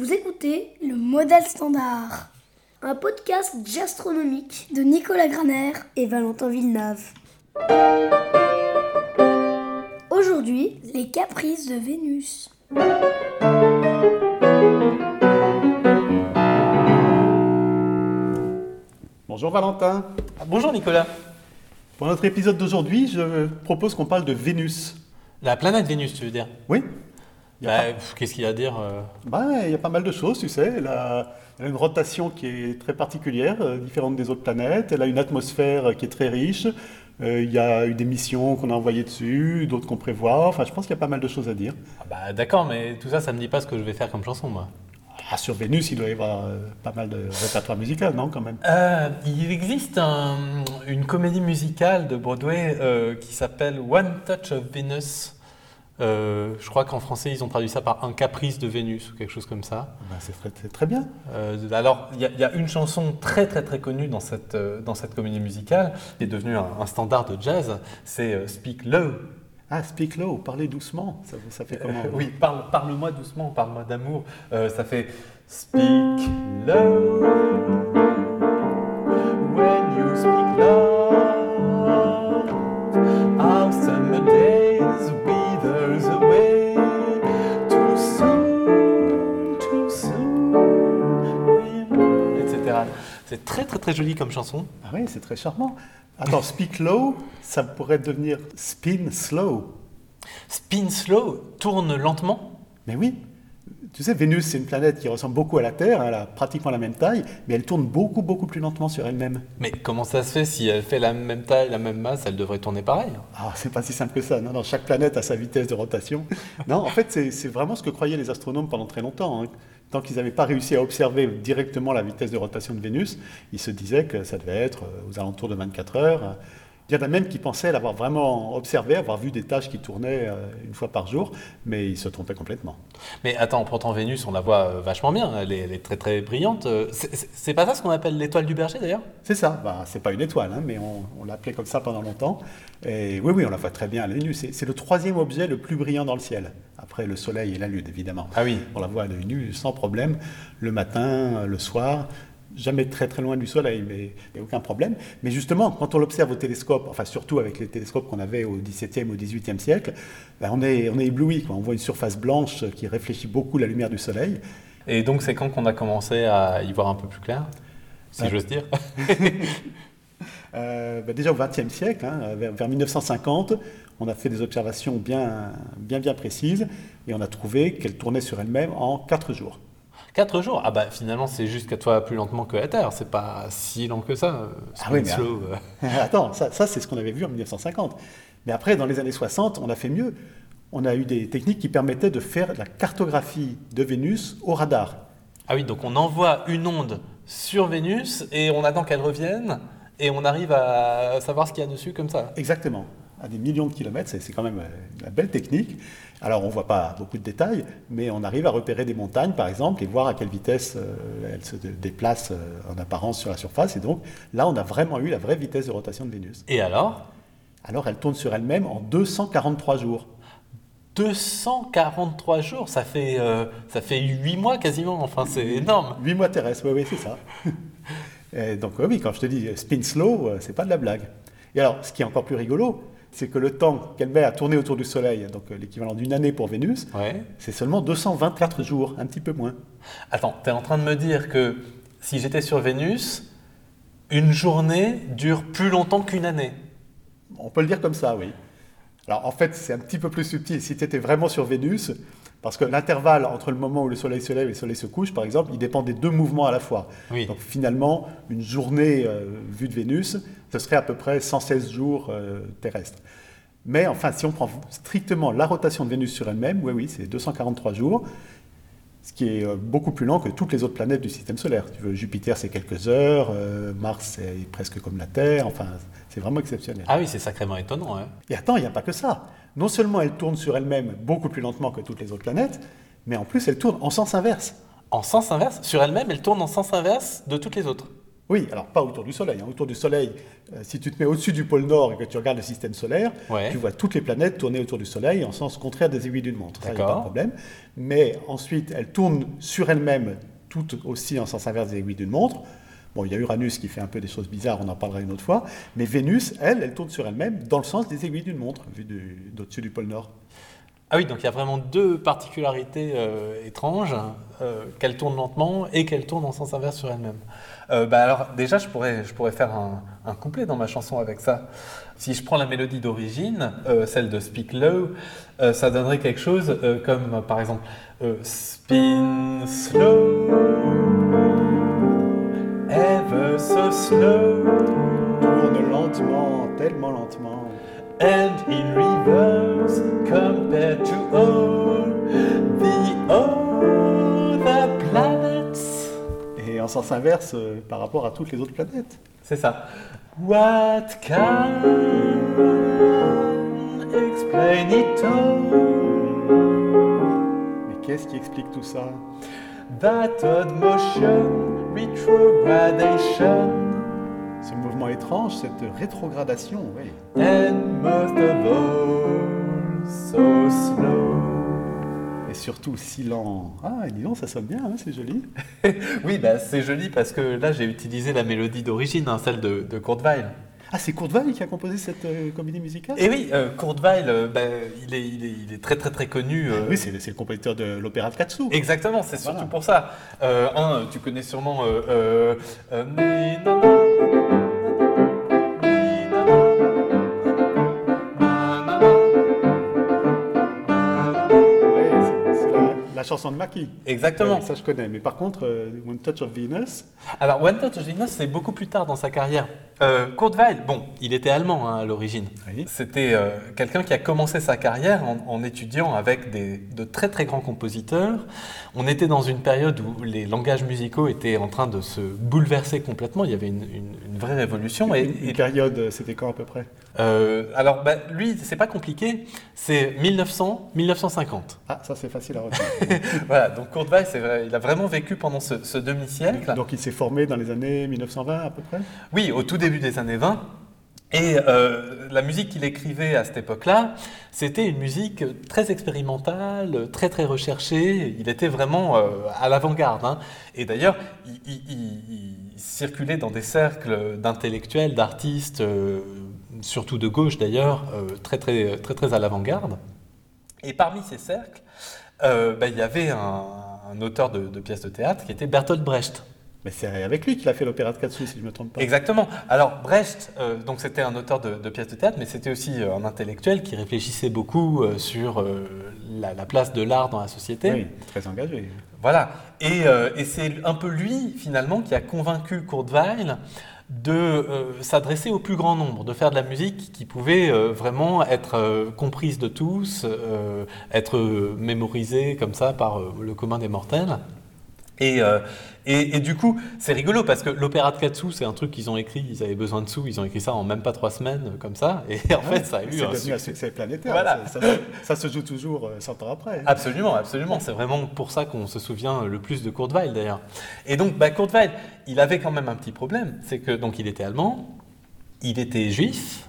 Vous écoutez le Modèle Standard, un podcast gastronomique de Nicolas Graner et Valentin Villeneuve. Aujourd'hui, les caprices de Vénus. Bonjour Valentin. Ah, bonjour Nicolas. Pour notre épisode d'aujourd'hui, je propose qu'on parle de Vénus. La planète Vénus, tu veux dire? Oui bah, Qu'est-ce qu'il y a à dire euh bah, Il y a pas mal de choses, tu sais. Elle a, elle a une rotation qui est très particulière, euh, différente des autres planètes. Elle a une atmosphère qui est très riche. Euh, il y a eu des missions qu'on a envoyées dessus, d'autres qu'on prévoit. Enfin, je pense qu'il y a pas mal de choses à dire. Ah bah, D'accord, mais tout ça, ça me dit pas ce que je vais faire comme chanson, moi. Ah, sur Vénus, il doit y avoir euh, pas mal de répertoire musical, non, quand même? Euh, il existe un- une comédie musicale de Broadway euh, qui s'appelle One Touch of Venus. Euh, je crois qu'en français, ils ont traduit ça par Un caprice de Vénus ou quelque chose comme ça. Bah, c'est très, bien. Euh, alors, il y, a- il y a une chanson très très très connue dans cette, euh, dans cette comédie musicale, qui est devenue un, un standard de jazz, c'est euh, Speak Low. Ah, speak low, parlez doucement. Ça, ça fait comment oui, parle, parle-moi doucement, parle-moi d'amour. Ça fait Speak low C'est très très très joli comme chanson. Ah oui, c'est très charmant. Attends, speak low, ça pourrait devenir spin slow. Spin slow, tourne lentement. Mais oui, tu sais, Vénus, c'est une planète qui ressemble beaucoup à la Terre, hein, elle a pratiquement la même taille, mais elle tourne beaucoup, beaucoup plus lentement sur elle-même. Mais comment ça se fait si elle fait la même taille, la même masse, elle devrait tourner pareil Ah, c'est pas si simple que ça. Non, non, chaque planète a sa vitesse de rotation. Non, en fait, c'est c'est vraiment ce que croyaient les astronomes pendant très longtemps. hein. Tant qu'ils n'avaient pas réussi à observer directement la vitesse de rotation de Vénus, ils se disaient que ça devait être euh, aux alentours de 24 heures. Il y en a même qui pensaient l'avoir vraiment observé, avoir vu des tâches qui tournaient euh, une fois par jour, mais ils se trompaient complètement. Mais attends, pourtant Vénus, on la voit euh, vachement bien, elle est, elle est très très brillante. Euh, c'est- pas ça ce qu'on appelle l'étoile du berger d'ailleurs? C'est ça, bah, c'est pas une étoile, hein, mais on, on l'appelait comme ça pendant longtemps. Et oui, oui, on la voit très bien, la Vénus. C'est c'est le troisième objet le plus brillant dans le ciel, après le Soleil et la Lune, évidemment. Ah oui. On la voit à l'œil nu, sans problème, le matin, le soir. Jamais très très loin du Soleil, mais il n'y a aucun problème. Mais justement, quand on l'observe au télescope, enfin surtout avec les télescopes qu'on avait au XVIIe ou XVIIIe siècle, ben, on, est, on est ébloui. quoi. On voit une surface blanche qui réfléchit beaucoup la lumière du Soleil. Et donc c'est quand qu'on a commencé à y voir un peu plus clair Si Ouais. j'ose dire. Euh, bah, déjà au XXe siècle, hein, vers, vers 1950, on a fait des observations bien, bien, bien précises et on a trouvé qu'elle tournait sur elle-même en 4 jours. 4 jours Ah bah finalement c'est juste qu'à toi plus lentement que la Terre, c'est pas si lent que ça. euh, Ah oui, mais- slow, euh. Attends, ça, ça, c'est ce qu'on avait vu en 1950. Mais après, dans les années 60, on a fait mieux. On a eu des techniques qui permettaient de faire la cartographie de Vénus au radar. Ah oui, donc on envoie une onde sur Vénus et on attend qu'elle revienne et on arrive à savoir ce qu'il y a dessus comme ça. Exactement. À des millions de kilomètres, c'est quand même euh, une belle technique. Alors, on ne voit pas beaucoup de détails, mais on arrive à repérer des montagnes, par exemple, et voir à quelle vitesse euh, elles se dé- déplacent euh, en apparence sur la surface. Et donc, là, on a vraiment eu la vraie vitesse de rotation de Vénus. Et alors? Alors, elle tourne sur elle-même en 243 jours. 243 jours, ça fait, euh, ça fait 8 mois quasiment, enfin c'est énorme. 8 mois terrestres, oui, oui, c'est ça. Et donc, oui, quand je te dis euh, spin slow, euh, c'est pas de la blague. Et alors, ce qui est encore plus rigolo, c'est que le temps qu'elle met à tourner autour du Soleil, donc euh, l'équivalent d'une année pour Vénus, Ouais. c'est seulement 224 jours, un petit peu moins. Attends, tu es en train de me dire que si j'étais sur Vénus, une journée dure plus longtemps qu'une année. On peut le dire comme ça, oui. Alors, en fait, c'est un petit peu plus subtil. Si tu étais vraiment sur Vénus, parce que l'intervalle entre le moment où le Soleil se lève et le Soleil se couche, par exemple, il dépend des deux mouvements à la fois. Oui. Donc, finalement, une journée euh, vue de Vénus, ce serait à peu près 116 jours euh, terrestres. Mais enfin, si on prend strictement la rotation de Vénus sur elle-même, oui, oui, c'est 243 jours, ce qui est euh, beaucoup plus lent que toutes les autres planètes du système solaire. Tu veux, Jupiter, c'est quelques heures, euh, Mars, c'est presque comme la Terre, enfin, c'est vraiment exceptionnel. Ah oui, c'est sacrément étonnant. hein. Et attends, il n'y a pas que ça. Non seulement elle tourne sur elle-même beaucoup plus lentement que toutes les autres planètes, mais en plus elle tourne en sens inverse. En sens inverse, sur elle-même, elle tourne en sens inverse de toutes les autres? Oui, alors pas autour du Soleil. hein. Autour du Soleil, euh, si tu te mets au-dessus du pôle Nord et que tu regardes le système solaire, Ouais. tu vois toutes les planètes tourner autour du Soleil en sens contraire des aiguilles d'une montre. Ça, a pas de problème. Mais ensuite, elles tournent sur elles-mêmes, toutes aussi en sens inverse des aiguilles d'une montre. Bon, il y a Uranus qui fait un peu des choses bizarres, on en parlera une autre fois. Mais Vénus, elle, elle tourne sur elle-même dans le sens des aiguilles d'une montre, vu du- d'au-dessus du pôle Nord. Ah oui, donc il y a vraiment deux particularités euh, étranges, euh, qu'elle tourne lentement et qu'elle tourne en sens inverse sur elle-même. Euh, bah alors déjà, je pourrais, je pourrais faire un, un couplet dans ma chanson avec ça. Si je prends la mélodie d'origine, celle de Speak Low, ça donnerait quelque chose comme par exemple Spin slow, so slow. Tourne lentement, tellement lentement. and in reverse compared to all the other planets. Et en sens inverse euh, par rapport à toutes les autres planètes. C'est ça. What can explain it all? Mais qu'est-ce qui explique tout ça? That odd motion, retrogradation, Ce mouvement étrange, cette rétrogradation, oui. and most of all, so slow. Et surtout si lent. Ah, dis donc, ça sonne bien, hein, c'est joli. Oui, bah, c'est joli parce que là j'ai utilisé la mélodie d'origine, hein, celle de, de Kurt Weill. Ah, c'est Weill qui a composé cette euh, comédie musicale? Et oui, euh, euh, bah, il, est, il, est, il est très très très connu. euh, Oui, c'est c'est le compositeur de l'opéra de Katsu. Exactement, c'est surtout Voilà. pour ça. Euh, un, tu connais sûrement. La, chanson de Maki. Exactement. Ouais, ça, je connais. Mais par contre, euh, One Touch of Venus, Alors, One Touch of Venus, c'est beaucoup plus tard dans sa carrière. Euh, Kurt Weill, bon, il était allemand hein, à l'origine. Oui. C'était euh, quelqu'un qui a commencé sa carrière en, en étudiant avec des, de très très grands compositeurs. On était dans une période où les langages musicaux étaient en train de se bouleverser complètement. Il y avait une vraie révolution. Et, une, une et- période, euh, c'était quand à peu près? Euh, alors, bah, lui, c'est pas compliqué. C'est 1900-1950. Ah, ça, c'est facile à retenir. voilà. Donc vrai, il a vraiment vécu pendant ce, ce demi-siècle. Donc, il s'est formé dans les années 1920 à peu près? Oui, au tout début des années 20. Et euh, la musique qu'il écrivait à cette époque-là, c'était une musique très expérimentale, très très recherchée. Il était vraiment euh, à l'avant-garde. hein. Et d'ailleurs, il, il- il- il circulait dans des cercles d'intellectuels, d'artistes, euh, surtout de gauche d'ailleurs, euh, très, très très très à l'avant-garde. Et parmi ces cercles, euh, ben, il y avait un, un auteur de, de pièces de théâtre qui était Bertolt Brecht. Mais c'est avec lui qu'il a fait l'opéra de Katsu, si je ne me trompe pas. Exactement. Alors Brecht, euh, donc c'était un auteur de, de pièces de théâtre, mais c'était aussi un intellectuel qui réfléchissait beaucoup euh, sur la, la place de l'art dans la société. Oui, très engagé. Voilà. Et, euh, et c'est un peu lui finalement qui a convaincu Kurt de euh, s'adresser au plus grand nombre, de faire de la musique qui pouvait euh, vraiment être comprise de tous, être mémorisée comme ça par le commun des mortels. Et, euh, et, et du coup, c'est rigolo parce que l'opéra de Katsu, c'est un truc qu'ils ont écrit, ils avaient besoin de sous, ils ont écrit ça en même pas trois semaines, comme ça, et en fait, ça a eu C'est un devenu un succès. planétaire. Voilà. Ça, ça- ça se joue toujours euh, 100 ans après. Absolument, absolument. C'est vraiment pour ça qu'on se souvient le plus de Kurt Weill d'ailleurs. Et donc, bah, Kurt Weill, il avait quand même un petit problème, c'est que donc il était allemand, il était juif,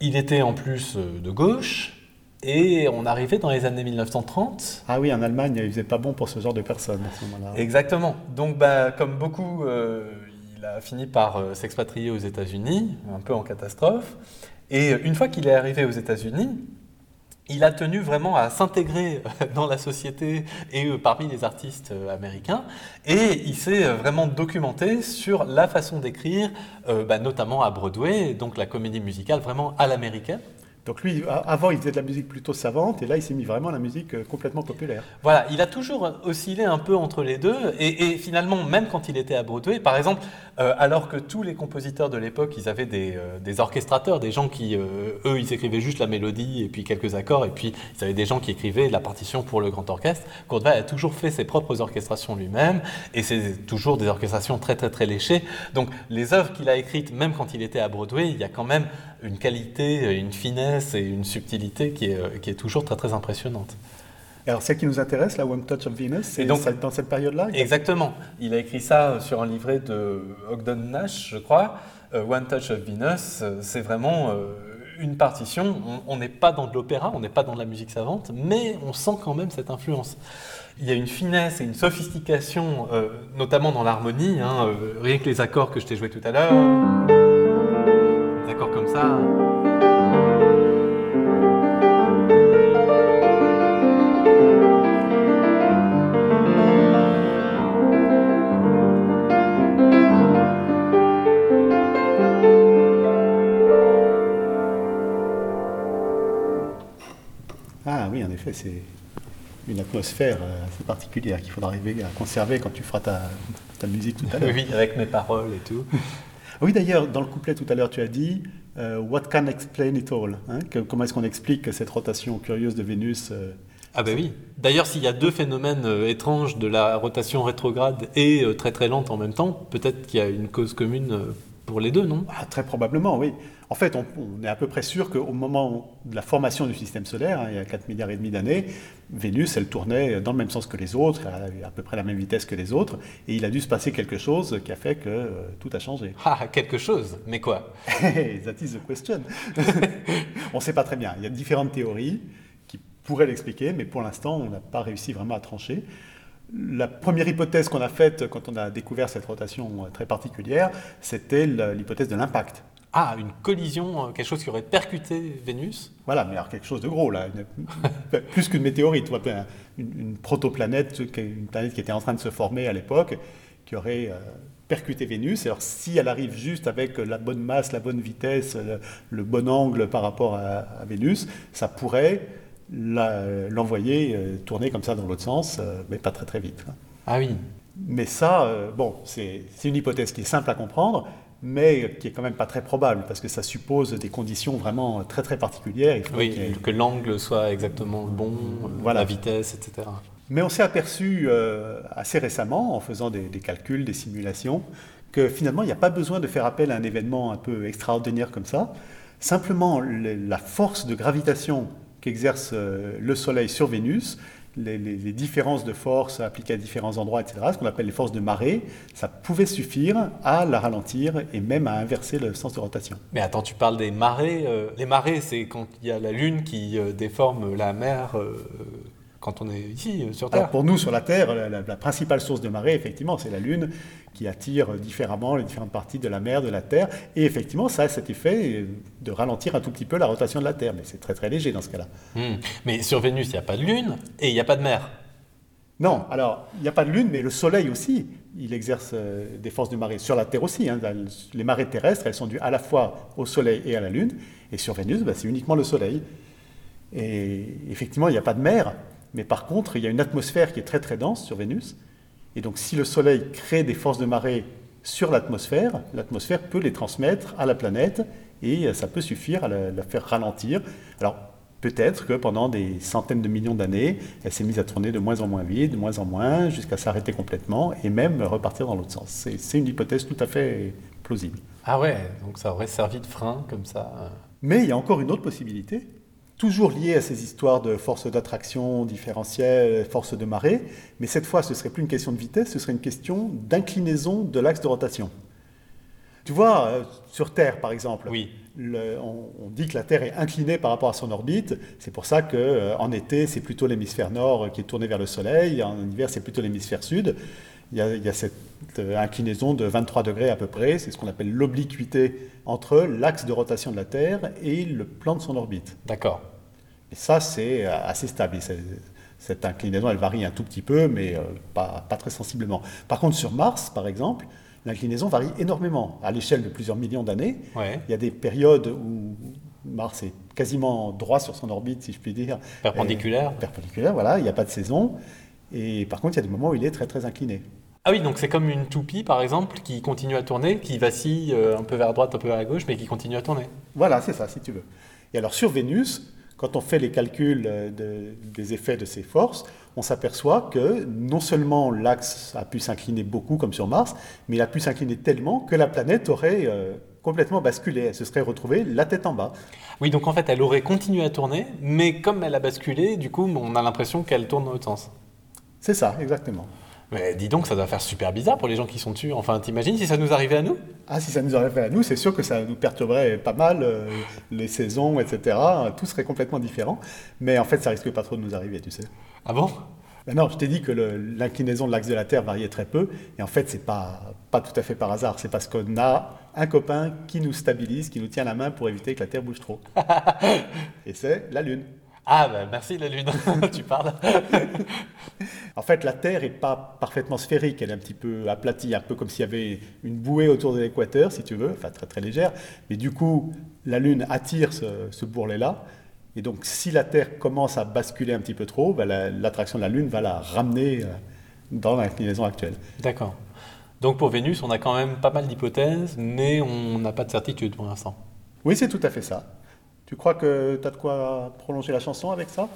il était en plus euh, de gauche, et on arrivait dans les années 1930. Ah oui, en Allemagne, il faisait pas bon pour ce genre de personnes à ce moment-là. Exactement. Donc, bah, comme beaucoup, euh, il a fini par euh, s'expatrier aux États-Unis, un peu en catastrophe. Et une fois qu'il est arrivé aux États-Unis, il a tenu vraiment à s'intégrer dans la société et euh, parmi les artistes euh, américains. Et il s'est euh, vraiment documenté sur la façon d'écrire, euh, bah, notamment à Broadway, donc la comédie musicale vraiment à l'américaine. Donc lui, avant, il faisait de la musique plutôt savante, et là, il s'est mis vraiment à la musique euh, complètement populaire. Voilà, il a toujours oscillé un peu entre les deux, et, et finalement, même quand il était à Broadway, par exemple, euh, alors que tous les compositeurs de l'époque, ils avaient des, euh, des orchestrateurs, des gens qui, euh, eux, ils écrivaient juste la mélodie et puis quelques accords, et puis ils avaient des gens qui écrivaient la partition pour le grand orchestre. Weill a toujours fait ses propres orchestrations lui-même, et c'est toujours des orchestrations très très très léchées. Donc les œuvres qu'il a écrites, même quand il était à Broadway, il y a quand même une qualité, une finesse et une subtilité qui est, euh, qui est toujours très très impressionnante. Et alors, celle qui nous intéresse, la One Touch of Venus, c'est dans cette période-là Exactement. Il a écrit ça sur un livret de Ogden Nash, je crois. Euh, One Touch of Venus, euh, c'est vraiment euh, une partition. On- n'est pas dans de l'opéra, on n'est pas dans de la musique savante, mais on sent quand même cette influence. Il y a une finesse et une sophistication, euh, notamment dans l'harmonie. hein, euh, rien que les accords que je t'ai joués tout à l'heure, des accords comme ça. C'est une atmosphère euh, assez particulière qu'il faudra arriver à conserver quand tu feras ta, ta musique tout à l'heure. Oui, avec mes paroles et tout. Oui, d'ailleurs, dans le couplet tout à l'heure, tu as dit euh, What can explain it all hein, que- Comment est-ce qu'on explique cette rotation curieuse de Vénus euh, Ah ben oui. D'ailleurs, s'il y a deux phénomènes euh, étranges de la rotation rétrograde et très très lente en même temps, peut-être qu'il y a une cause commune pour les deux, non? Ah, Très probablement, oui. En fait, on, on est à peu près sûr qu'au moment de la formation du système solaire, hein, il y a 4 milliards et demi d'années, Vénus, elle tournait dans le même sens que les autres, à peu près la même vitesse que les autres, et il a dû se passer quelque chose qui a fait que euh, tout a changé. Ah, quelque chose. Mais quoi? That is the question. on ne sait pas très bien. Il y a différentes théories qui pourraient l'expliquer, mais pour l'instant, on n'a pas réussi vraiment à trancher. La première hypothèse qu'on a faite quand on a découvert cette rotation euh, très particulière, c'était l'hypothèse de l'impact. Ah, une collision, euh, quelque chose qui aurait percuté Vénus Voilà, mais alors quelque chose de gros, là. Une- plus qu'une météorite, une, une protoplanète, une planète qui était en train de se former à l'époque, qui aurait euh, percuté Vénus. Alors, si elle arrive juste avec la bonne masse, la bonne vitesse, le, le bon angle par rapport à, à Vénus, ça pourrait l'envoyer euh, tourner comme ça dans l'autre sens, euh, mais pas très très vite. hein. Ah oui. Mais ça, bon, c'est une hypothèse qui est simple à comprendre, mais qui est quand même pas très probable, parce que ça suppose des conditions vraiment très très particulières. Il faut Oui, ait- que l'angle soit exactement le bon, Voilà. la vitesse, etc. Mais on s'est aperçu euh, assez récemment, en faisant des, des calculs, des simulations, que finalement, il n'y a pas besoin de faire appel à un événement un peu extraordinaire comme ça. Simplement, le- la force de gravitation qu'exerce euh, le Soleil sur Vénus, les, différences de force appliquées à différents endroits, etc., ce qu'on appelle les forces de marée, ça pouvait suffire à la ralentir et même à inverser le sens de rotation. Mais attends, tu parles des marées. euh, les marées, c'est quand il y a la Lune qui euh, déforme la mer euh, quand on est ici, euh, sur Terre. Alors pour nous, sur la Terre, la, la- la principale source de marée, effectivement, c'est la Lune qui attire différemment les différentes parties de la mer, de la Terre. Et effectivement, ça a cet effet de ralentir un tout petit peu la rotation de la Terre. Mais c'est très très léger dans ce cas-là. Hmm. Mais sur Vénus, il n'y a pas de Lune et il n'y a pas de mer. Non, alors, il n'y a pas de Lune, mais le Soleil aussi, il exerce euh, des forces de marée. Sur la Terre aussi, hein, les marées terrestres, elles sont dues à la fois au Soleil et à la Lune. Et sur Vénus, bah, c'est uniquement le Soleil. Et effectivement, il n'y a pas de mer, mais par contre, il y a une atmosphère qui est très très dense sur Vénus. Et donc, si le Soleil crée des forces de marée sur l'atmosphère, l'atmosphère peut les transmettre à la planète et ça peut suffire à la, la faire ralentir. Alors, peut-être que pendant des centaines de millions d'années, elle s'est mise à tourner de moins en moins vite, de moins en moins, jusqu'à s'arrêter complètement et même repartir dans l'autre sens. C'est une hypothèse tout à fait plausible. Ah ouais, donc ça aurait servi de frein comme ça. euh. Mais il y a encore une autre possibilité, toujours liée à ces histoires de force d'attraction différentielle, force de marée, mais cette fois ce serait plus une question de vitesse, ce serait une question d'inclinaison de l'axe de rotation. Tu vois, euh, sur Terre par exemple, Oui. le- on, on dit que la Terre est inclinée par rapport à son orbite. C'est pour ça qu'en été, c'est plutôt l'hémisphère nord qui est tourné vers le Soleil. En hiver, c'est plutôt l'hémisphère sud. Il y, a, il y a cette euh, inclinaison de 23 degrés à peu près. C'est ce qu'on appelle l'obliquité entre l'axe de rotation de la Terre et le plan de son orbite. D'accord. Et ça, c'est euh, assez stable. Cette inclinaison, elle varie un tout petit peu, mais euh, pas, pas très sensiblement. Par contre, sur Mars, par exemple, l'inclinaison varie énormément à l'échelle de plusieurs millions d'années. Ouais. Il y a des périodes où Mars est quasiment droit sur son orbite, si je puis dire. Perpendiculaire. Et- perpendiculaire, voilà, il n'y a pas de saison. Et par contre, il y a des moments où il est très très incliné. Ah oui, donc c'est comme une toupie par exemple qui continue à tourner, qui vacille euh, un peu vers la droite, un peu vers la gauche, mais qui continue à tourner. Voilà, c'est ça, si tu veux. Et alors sur Vénus, quand on fait les calculs euh, de- des effets de ces forces, on s'aperçoit que non seulement l'axe a pu s'incliner beaucoup comme sur Mars, mais il a pu s'incliner tellement que la planète aurait euh, complètement basculé. Elle se serait retrouvée la tête en bas. Oui, donc en fait, elle aurait continué à tourner, mais comme elle a basculé, du coup, on a l'impression qu'elle tourne dans l'autre sens. C'est ça, exactement. Mais dis donc, ça doit faire super bizarre pour les gens qui sont dessus. Enfin, t'imagines si ça nous arrivait à nous? Ah, si ça nous arrivait à nous, c'est sûr que ça nous perturberait pas mal, euh, les saisons, etc. Tout serait complètement différent. Mais en fait, ça risque pas trop de nous arriver, tu sais. Ah bon? Ben non, je t'ai dit que l'inclinaison de l'axe de la Terre variait très peu. Et en fait, c'est pas, pas tout à fait par hasard. C'est parce qu'on a un copain qui nous stabilise, qui nous tient la main pour éviter que la Terre bouge trop. Et c'est la Lune. Ah, bah merci la Lune, tu parles. En fait, la Terre n'est pas parfaitement sphérique, elle est un petit peu aplatie, un peu comme s'il y avait une bouée autour de l'équateur, si tu veux, enfin très très légère. Mais du coup, la Lune attire ce, ce bourrelet-là. Et donc, si la Terre commence à basculer un petit peu trop, ben, la- l'attraction de la Lune va la ramener euh, dans l'inclinaison actuelle. D'accord. Donc pour Vénus, on a quand même pas mal d'hypothèses, mais on n'a pas de certitude pour l'instant. Oui, c'est tout à fait ça. Tu crois que tu as de quoi prolonger la chanson avec ça?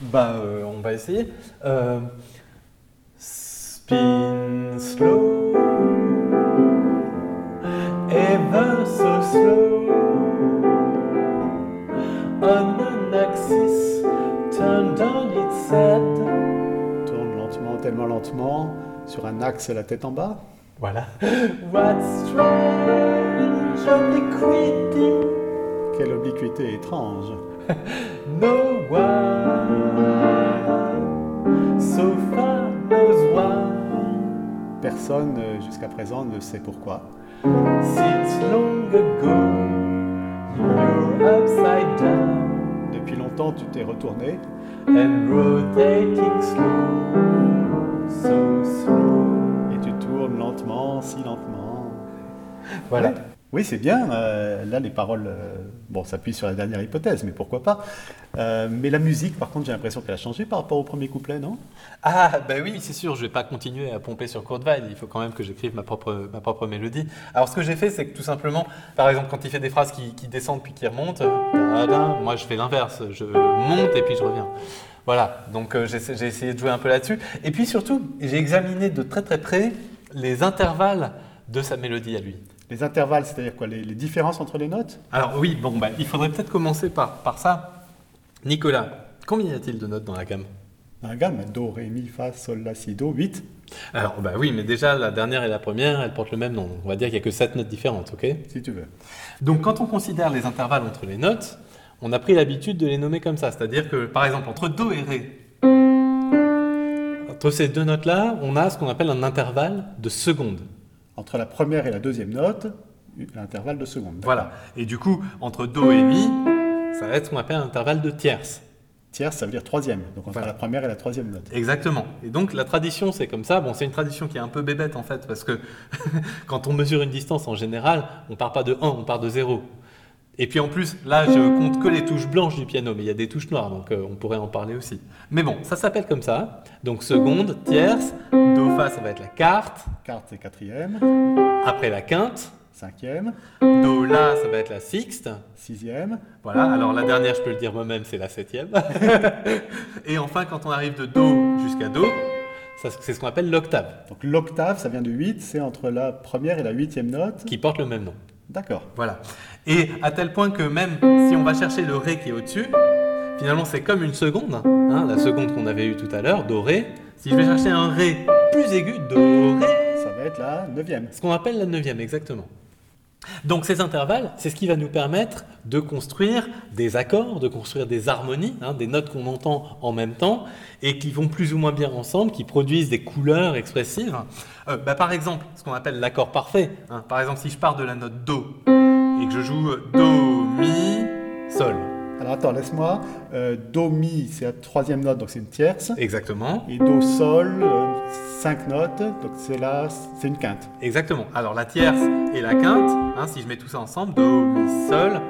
Bah, euh, on va essayer. Euh, spin slow, ever so slow, on an axis, turn down its head. Tourne lentement, tellement lentement, sur un axe la tête en bas. Voilà. What's strange, Quelle obliquité étrange. no one so far knows why. Personne euh, jusqu'à présent ne sait pourquoi. Since long ago, you're upside down Depuis longtemps, tu t'es retourné and rotating slow, so slow. et tu tournes lentement, si lentement. Voilà. Oui, c'est bien. euh, là, les paroles, euh, bon, s'appuient sur la dernière hypothèse, mais pourquoi pas. Euh, mais la musique, par contre, j'ai l'impression qu'elle a changé par rapport au premier couplet, non? Ah, bah oui, c'est sûr, je vais pas continuer à pomper sur Kurt Weill, il faut quand même que j'écrive ma propre, ma propre mélodie. Alors, ce que j'ai fait, c'est que tout simplement, par exemple, quand il fait des phrases qui, qui descendent puis qui remontent, moi je fais l'inverse, je monte et puis je reviens. Voilà, donc j'ai essayé de jouer un peu là-dessus. Et puis surtout, j'ai examiné de très très près les intervalles de sa mélodie à lui. Les intervalles, c'est-à-dire quoi les, les différences entre les notes? Alors oui, bon, bah, il faudrait peut-être commencer par, par ça. Nicolas, combien y a-t-il de notes dans la gamme? Dans la gamme, Do, Ré, Mi, Fa, Sol, La, Si, Do, 8. Alors, bah oui, mais déjà, la dernière et la première, elles portent le même nom. On va dire qu'il n'y a que 7 notes différentes, ok? Si tu veux. Donc, quand on considère les intervalles entre les notes, on a pris l'habitude de les nommer comme ça. C'est-à-dire que, par exemple, entre Do et Ré, entre ces deux notes-là, on a ce qu'on appelle un intervalle de secondes. Entre la première et la deuxième note, l'intervalle de seconde. Voilà. Et du coup, entre Do et Mi, ça va être ce qu'on appelle un intervalle de tierces. Tierce, ça veut dire troisième. Donc entre Voilà. la première et la troisième note. Exactement. Et donc la tradition, c'est comme ça. Bon, c'est une tradition qui est un peu bébête en fait, parce que quand on mesure une distance en général, on part pas de 1, on part de 0. Et puis en plus, là, je compte que les touches blanches du piano, mais il y a des touches noires, donc euh, on pourrait en parler aussi. Mais bon, ça s'appelle comme ça. Donc seconde, tierce, do fa, ça va être la quarte. Quarte, c'est quatrième. Après la quinte, Cinquième. do la, ça va être la sixte. Sixième. Voilà, alors la dernière, je peux le dire moi-même, c'est la septième. Et enfin, quand on arrive de do jusqu'à do, c'est ce qu'on appelle l'octave, Donc l'octave, ça vient de 8, c'est entre la première et la huitième note. qui porte le même nom. D'accord. Voilà. Et à tel point que même si on va chercher le Ré qui est au-dessus, finalement c'est comme une seconde, hein, la seconde qu'on avait eue tout à l'heure, Do Ré. Si je vais chercher un Ré plus aigu, Do Ré, Ça va être la neuvième. ce qu'on appelle la neuvième exactement. Donc ces intervalles, c'est ce qui va nous permettre de construire des accords, de construire des harmonies, hein, des notes qu'on entend en même temps et qui vont plus ou moins bien ensemble, qui produisent des couleurs expressives. Euh, bah, par exemple, ce qu'on appelle l'accord parfait. hein. Par exemple, si je pars de la note Do et que je joue Do, Mi, Sol. Alors attends, laisse-moi. Euh, do, Mi, c'est la troisième note, donc c'est une tierce. Exactement. Et Do, Sol, euh, cinq notes, donc c'est là, c'est une quinte. Exactement. Alors la tierce et la quinte, hein, si je mets tout ça ensemble, Do, Mi, Sol,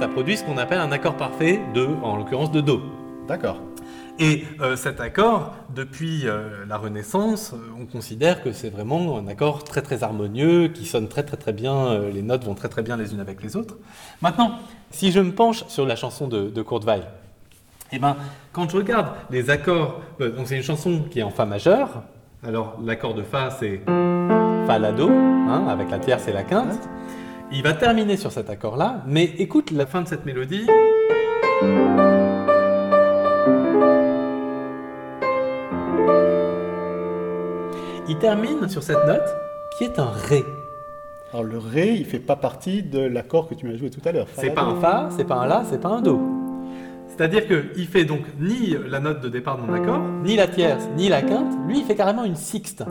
ça produit ce qu'on appelle un accord parfait de, en l'occurrence, de Do. D'accord. Et euh, cet accord, depuis euh, la Renaissance, euh, on considère que c'est vraiment un accord très très harmonieux, qui sonne très très très bien, les notes vont très très bien les unes avec les autres. Maintenant, si je me penche sur la chanson de, de eh ben, quand je regarde les accords, donc c'est une chanson qui est en Fa majeur, alors l'accord de Fa c'est Fa La Do, hein, avec la tierce et la quinte, Il va terminer sur cet accord-là, mais écoute la fin de cette mélodie. Termine sur cette note qui est un Ré. Alors le Ré, il fait pas partie de l'accord que tu m'as joué tout à l'heure. C'est pas un Fa, c'est pas un La, c'est pas un Do. C'est-à-dire qu'il fait donc ni la note de départ de mon accord, ni la tierce, ni la quinte. Lui, il fait carrément une sixte.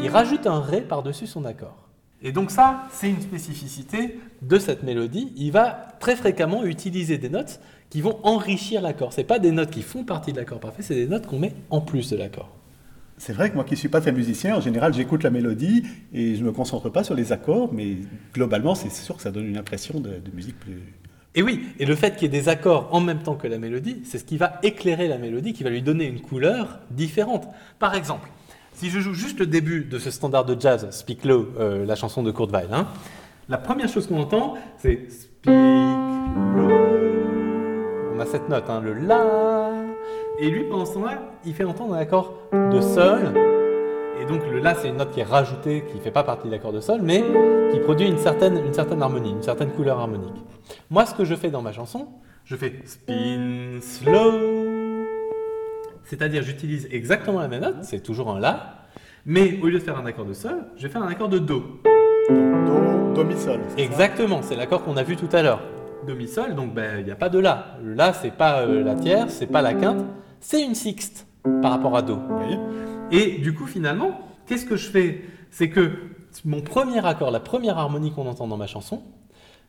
Il rajoute un Ré par-dessus son accord. Et donc ça, c'est une spécificité de cette mélodie. Il va très fréquemment utiliser des notes qui vont enrichir l'accord. C'est pas des notes qui font partie de l'accord parfait, c'est des notes qu'on met en plus de l'accord. C'est vrai que moi qui suis pas très musicien, en général j'écoute la mélodie et je me concentre pas sur les accords, mais globalement c'est sûr que ça donne une impression de, de musique plus... Et oui, et le fait qu'il y ait des accords en même temps que la mélodie, c'est ce qui va éclairer la mélodie, qui va lui donner une couleur différente. Par exemple, si je joue juste le début de ce standard de jazz, Speak Low, euh, la chanson de Kurt Weill, hein, la première chose qu'on entend, c'est Speak Low. On a cette note, hein, le La. Et lui, pendant ce temps-là, il fait entendre un accord de Sol. Et donc le La, c'est une note qui est rajoutée, qui ne fait pas partie de l'accord de Sol, mais qui produit une certaine, une certaine harmonie, une certaine couleur harmonique. Moi, ce que je fais dans ma chanson, je fais spin slow. C'est-à-dire, j'utilise exactement la même note, c'est toujours un La, mais au lieu de faire un accord de Sol, je vais faire un accord de Do. Do, do, mi, sol. Exactement, c'est l'accord qu'on a vu tout à l'heure. Do, mi, sol, donc ben, il n'y a pas de La. Le La, c'est pas euh, la tierce, c'est pas la quinte, c'est une sixte par rapport à Do. Oui. Et du coup, finalement, qu'est-ce que je fais? C'est que mon premier accord, la première harmonie qu'on entend dans ma chanson,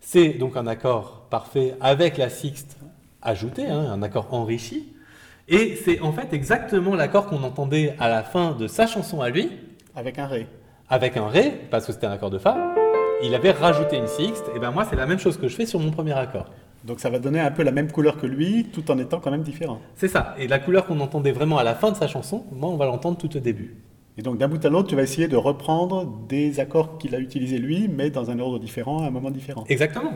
c'est donc un accord parfait avec la sixte ajoutée, hein, un accord enrichi. Et c'est en fait exactement l'accord qu'on entendait à la fin de sa chanson à lui, Avec un Ré. avec un Ré, parce que c'était un accord de Fa. Il avait rajouté une sixte, et ben moi c'est la même chose que je fais sur mon premier accord. Donc ça va donner un peu la même couleur que lui, tout en étant quand même différent. C'est ça. Et la couleur qu'on entendait vraiment à la fin de sa chanson, moi on va l'entendre tout au début. Et donc d'un bout à l'autre, tu vas essayer de reprendre des accords qu'il a utilisés lui, mais dans un ordre différent, à un moment différent. Exactement.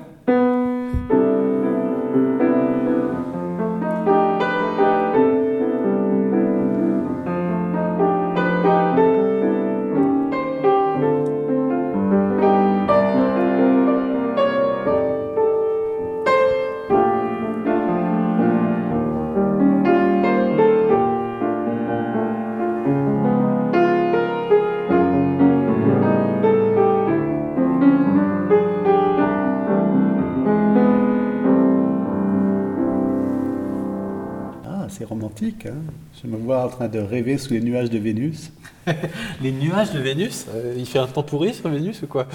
En train de rêver sous les nuages de Vénus. Les nuages de Vénus, euh, il fait un temps pourri sur Vénus ou quoi?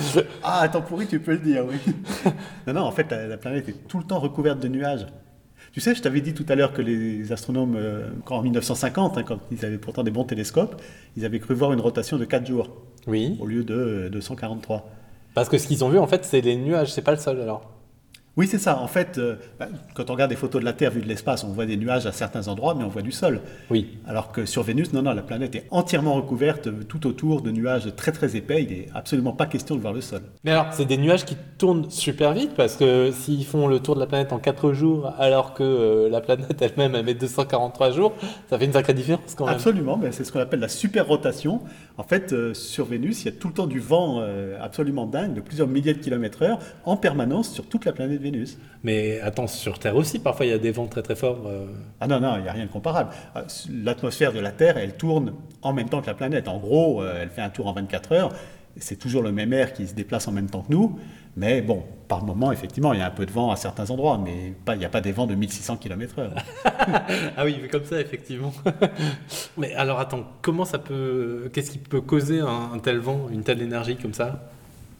Ah, attends, pourri, tu peux le dire, oui. non, non, en fait, la, la planète est tout le temps recouverte de nuages. Tu sais, je t'avais dit tout à l'heure que les astronomes, euh, en 1950, hein, quand ils avaient pourtant des bons télescopes, ils avaient cru voir une rotation de 4 jours Oui. au lieu de euh, 243. Parce que ce qu'ils ont vu en fait, c'est les nuages, c'est pas le sol alors. Oui, c'est ça. En fait, euh, bah, quand on regarde des photos de la Terre vues de l'espace, on voit des nuages à certains endroits, mais on voit du sol. Oui. Alors que sur Vénus, non, non, la planète est entièrement recouverte euh, tout autour de nuages très très épais. Il n'est absolument pas question de voir le sol. Mais alors, c'est des nuages qui tournent super vite parce que s'ils font le tour de la planète en 4 jours alors que euh, la planète elle-même elle met 243 jours, ça fait une sacrée différence quand même. Absolument, mais c'est ce qu'on appelle la super rotation. En fait, euh, sur Vénus, il y a tout le temps du vent euh, absolument dingue, de plusieurs milliers de kilomètres heure, en permanence sur toute la planète Vénus. Mais attends, sur Terre aussi, parfois il y a des vents très très forts. euh. Ah non, non, il n'y a rien de comparable. L'atmosphère de la Terre, elle tourne en même temps que la planète. En gros, elle fait un tour en 24 heures. C'est toujours le même air qui se déplace en même temps que nous. Mais bon, par moment, effectivement, il y a un peu de vent à certains endroits, mais pas- il n'y a pas des vents de 1600 km/h. Ah oui, mais comme ça, effectivement. mais alors attends, comment ça peut. Qu'est-ce qui peut causer un, un tel vent, une telle énergie comme ça?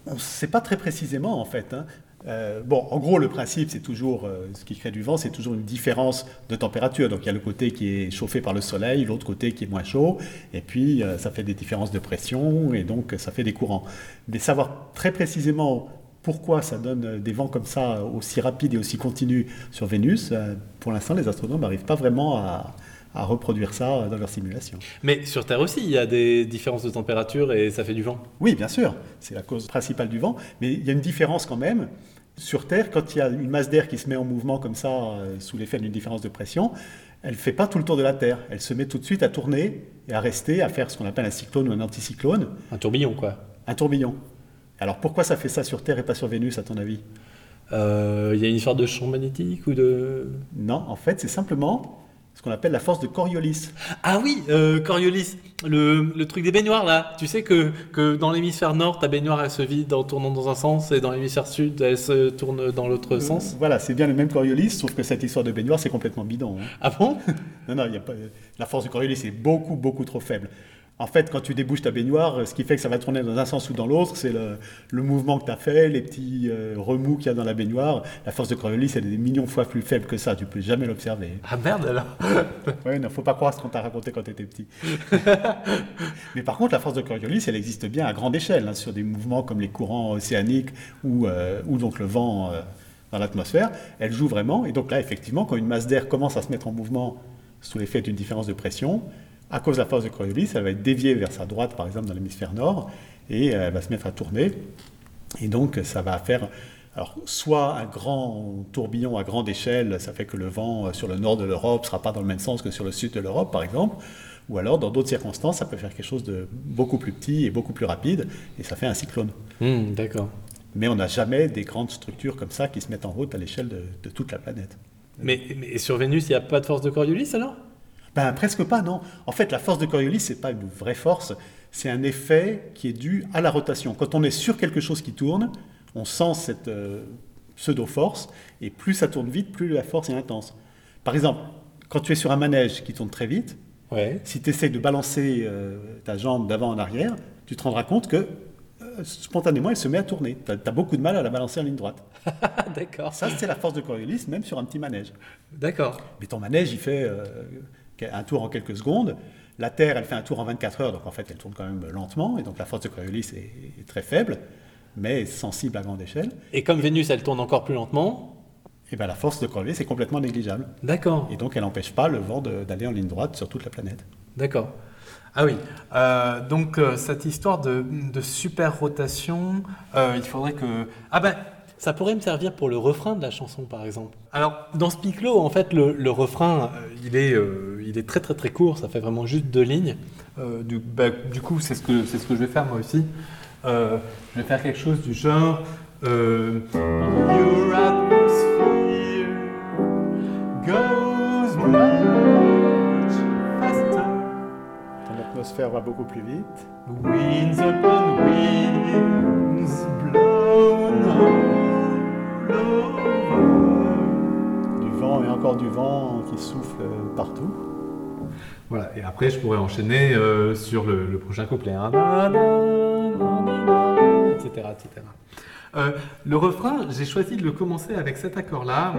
On ne sait pas très précisément en fait. hein. Euh, bon, en gros, le principe, c'est toujours, euh, ce qui crée du vent, c'est toujours une différence de température. Donc il y a le côté qui est chauffé par le soleil, l'autre côté qui est moins chaud, et puis euh, ça fait des différences de pression, et donc ça fait des courants. Mais savoir très précisément pourquoi ça donne des vents comme ça aussi rapides et aussi continus sur Vénus, euh, pour l'instant, les astronomes n'arrivent pas vraiment à, à reproduire ça dans leur simulation. Mais sur Terre aussi, il y a des différences de température et ça fait du vent. Oui, bien sûr, c'est la cause principale du vent, mais il y a une différence quand même. Sur Terre, quand il y a une masse d'air qui se met en mouvement comme ça, euh, sous l'effet d'une différence de pression, elle ne fait pas tout le tour de la Terre. Elle se met tout de suite à tourner et à rester, à faire ce qu'on appelle un cyclone ou un anticyclone, Un tourbillon, quoi. un tourbillon. Alors pourquoi ça fait ça sur Terre et pas sur Vénus, à ton avis? Euh, Il y a une histoire de champ magnétique ou de... Non, en fait, c'est simplement ce qu'on appelle la force de Coriolis. Ah oui, euh, Coriolis, le, le truc des baignoires là. Tu sais que, que dans l'hémisphère nord, ta baignoire elle se vide en tournant dans un sens et dans l'hémisphère sud, elle se tourne dans l'autre sens. Voilà, c'est bien le même Coriolis, sauf que cette histoire de baignoire, c'est complètement bidon. hein. Ah bon? Non, non, il y a pas... la force du Coriolis est beaucoup, beaucoup trop faible. En fait, quand tu débouches ta baignoire, ce qui fait que ça va tourner dans un sens ou dans l'autre, c'est le, le mouvement que tu as fait, les petits euh, remous qu'il y a dans la baignoire. La force de Coriolis, elle est des millions de fois plus faible que ça, tu peux jamais l'observer. Ah merde alors Ouais, non, faut pas croire ce qu'on t'a raconté quand tu étais petit. Mais par contre, la force de Coriolis, elle existe bien à grande échelle, hein, sur des mouvements comme les courants océaniques ou, euh, ou donc le vent euh, dans l'atmosphère. Elle joue vraiment. Et donc là, effectivement, quand une masse d'air commence à se mettre en mouvement sous l'effet d'une différence de pression, à cause de la force de Coriolis, elle va être déviée vers sa droite, par exemple, dans l'hémisphère nord, et euh, elle va se mettre à tourner. Et donc, ça va faire alors, soit un grand tourbillon à grande échelle, ça fait que le vent euh, sur le nord de l'Europe ne sera pas dans le même sens que sur le sud de l'Europe, par exemple. Ou alors, dans d'autres circonstances, ça peut faire quelque chose de beaucoup plus petit et beaucoup plus rapide, et ça fait un cyclone. Hmm, D'accord. Mais on n'a jamais des grandes structures comme ça qui se mettent en route à l'échelle de, de toute la planète. Mais, mais sur Vénus, il n'y a pas de force de Coriolis alors? Ben, presque pas, non. En fait, la force de Coriolis, c'est pas une vraie force, c'est un effet qui est dû à la rotation. Quand on est sur quelque chose qui tourne, on sent cette euh, pseudo-force, et plus ça tourne vite, plus la force est intense. Par exemple, quand tu es sur un manège qui tourne très vite, Ouais. si tu essaies de balancer euh, ta jambe d'avant en arrière, tu te rendras compte que euh, spontanément, elle se met à tourner. Tu as, beaucoup de mal à la balancer en ligne droite. D'accord. Ça, c'est la force de Coriolis, même sur un petit manège. D'accord. Mais ton manège, il fait un tour en quelques secondes. La Terre, elle fait un tour en 24 heures, donc en fait, elle tourne quand même lentement. Et donc la force de Coriolis est, est très faible, mais sensible à grande échelle. Et comme Vénus, elle tourne encore plus lentement? Et bien la force de Coriolis est complètement négligeable. D'accord. Et donc elle n'empêche pas le vent d'aller en ligne droite sur toute la planète. D'accord. Ah oui. Euh, donc euh, cette histoire de, de super rotation, euh, il faudrait que. Ah ben, ça pourrait me servir pour le refrain de la chanson, par exemple. Alors, dans Speak Low, en fait, le, le refrain, euh, il est, euh, il est très très très court. Ça fait vraiment juste deux lignes. Euh, du, bah, du coup, c'est ce que c'est ce que je vais faire moi aussi. Euh, je vais faire quelque chose du genre. euh, Your atmosphere goes much faster. Ton atmosphère va beaucoup plus vite. Winds upon winds blown. Du vent et encore du vent qui souffle partout. Voilà, et après je pourrais enchaîner euh, sur le, prochain couplet. hein. Etc. etc. Euh, le refrain, j'ai choisi de le commencer avec cet accord-là.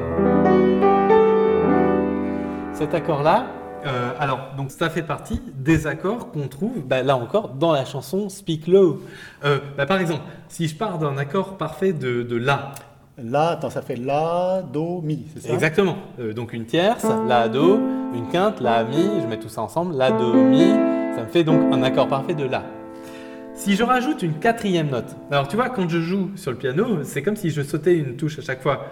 Cet accord-là, euh, alors, donc ça fait partie des accords qu'on trouve, bah, là encore, dans la chanson Speak Low. Bah, par exemple, si je pars d'un accord parfait de, de La, Là, attends, ça fait La, Do, Mi, c'est ça? Exactement. Euh, donc une tierce, La, Do, une quinte, La, Mi, je mets tout ça ensemble, La, Do, Mi, ça me fait donc un accord parfait de La. Si je rajoute une quatrième note, alors tu vois, quand je joue sur le piano, c'est comme si je sautais une touche à chaque fois.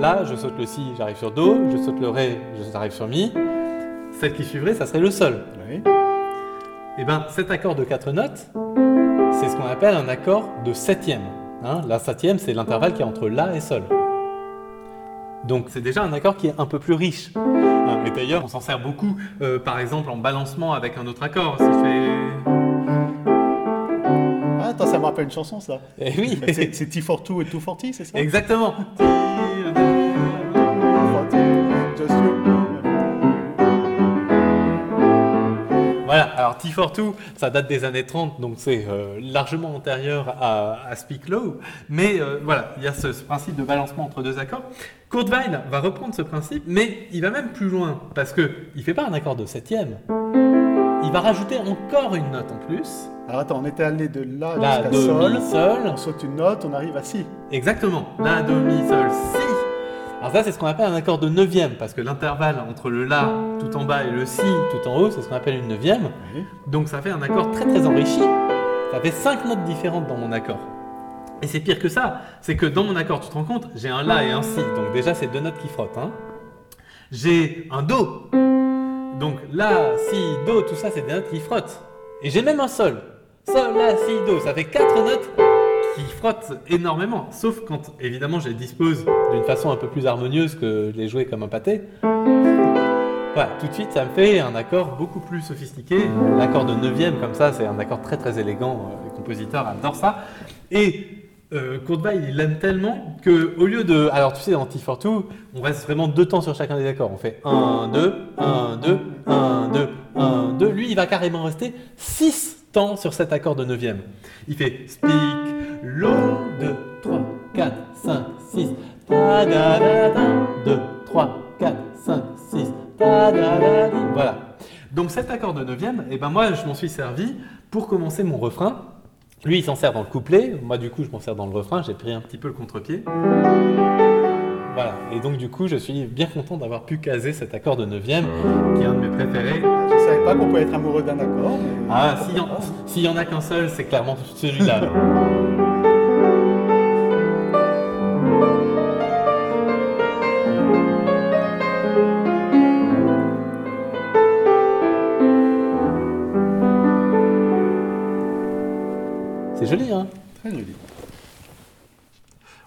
Là, je saute le Si, j'arrive sur Do, je saute le Ré, j'arrive sur Mi. Celle qui suivrait, ça serait le Sol. Oui. Et bien, cet accord de quatre notes, c'est ce qu'on appelle un accord de septième. Hein, la septième, c'est l'intervalle qui est entre La et Sol. Donc c'est déjà un accord qui est un peu plus riche. Hein, mais d'ailleurs, on s'en sert beaucoup, euh, par exemple en balancement avec un autre accord. Si je fais... Ah, attends, ça me rappelle une chanson, ça. Eh oui, C'est c'est T for Two et Two for T, c'est ça? Exactement. Voilà, alors T42, ça date des années 30, donc c'est euh, largement antérieur à, à Speak Low. Mais euh, voilà, il y a ce, ce principe de balancement entre deux accords. Kurt Weill va reprendre ce principe, mais il va même plus loin, parce que il fait pas un accord de septième. Il va rajouter encore une note en plus. Alors attends, on était allé de La La, Sol. Sol. On saute une note, on arrive à Si. Exactement. La, Do, Mi, Sol, Si. Alors ça, c'est ce qu'on appelle un accord de neuvième, parce que l'intervalle entre le La tout en bas et le Si tout en haut, c'est ce qu'on appelle une neuvième. Oui. Donc ça fait un accord très très enrichi. Ça fait cinq notes différentes dans mon accord. Et c'est pire que ça, c'est que dans mon accord, tu te rends compte, j'ai un La et un Si. Donc déjà, c'est deux notes qui frottent. hein. J'ai un Do. Donc La, Si, Do, tout ça, c'est des notes qui frottent. Et j'ai même un Sol. Sol, La, Si, Do. Ça fait quatre notes qui frotte énormément. Sauf quand, évidemment, je les dispose d'une façon un peu plus harmonieuse que les jouer comme un pâté. Voilà, tout de suite, ça me fait un accord beaucoup plus sophistiqué. L'accord de neuvième, comme ça, c'est un accord très très élégant. Euh, Les compositeurs adorent ça. Et euh, il l'aime tellement que au lieu de, alors tu sais, dans T42, on reste vraiment deux temps sur chacun des accords. On fait 1, 2, 1, 2, 1, 2, 1, 2. Lui, il va carrément rester 6 sur cet accord de neuvième. Il fait speak, low, 2, 3, 4, 5, 6, ta da da da, 2, 3, 4, 5, 6, ta da da di. Voilà. Donc cet accord de neuvième, et ben moi je m'en suis servi pour commencer mon refrain. Lui, il s'en sert dans le couplet. Moi, du coup, je m'en sers dans le refrain. J'ai pris un petit peu le contre-pied. Voilà. Et donc, du coup, je suis bien content d'avoir pu caser cet accord de neuvième, qui est un de mes préférés. Je savais pas qu'on pouvait être amoureux d'un accord. mais- Ah, s'il y, en- s'il y en a qu'un seul, c'est clairement celui-là.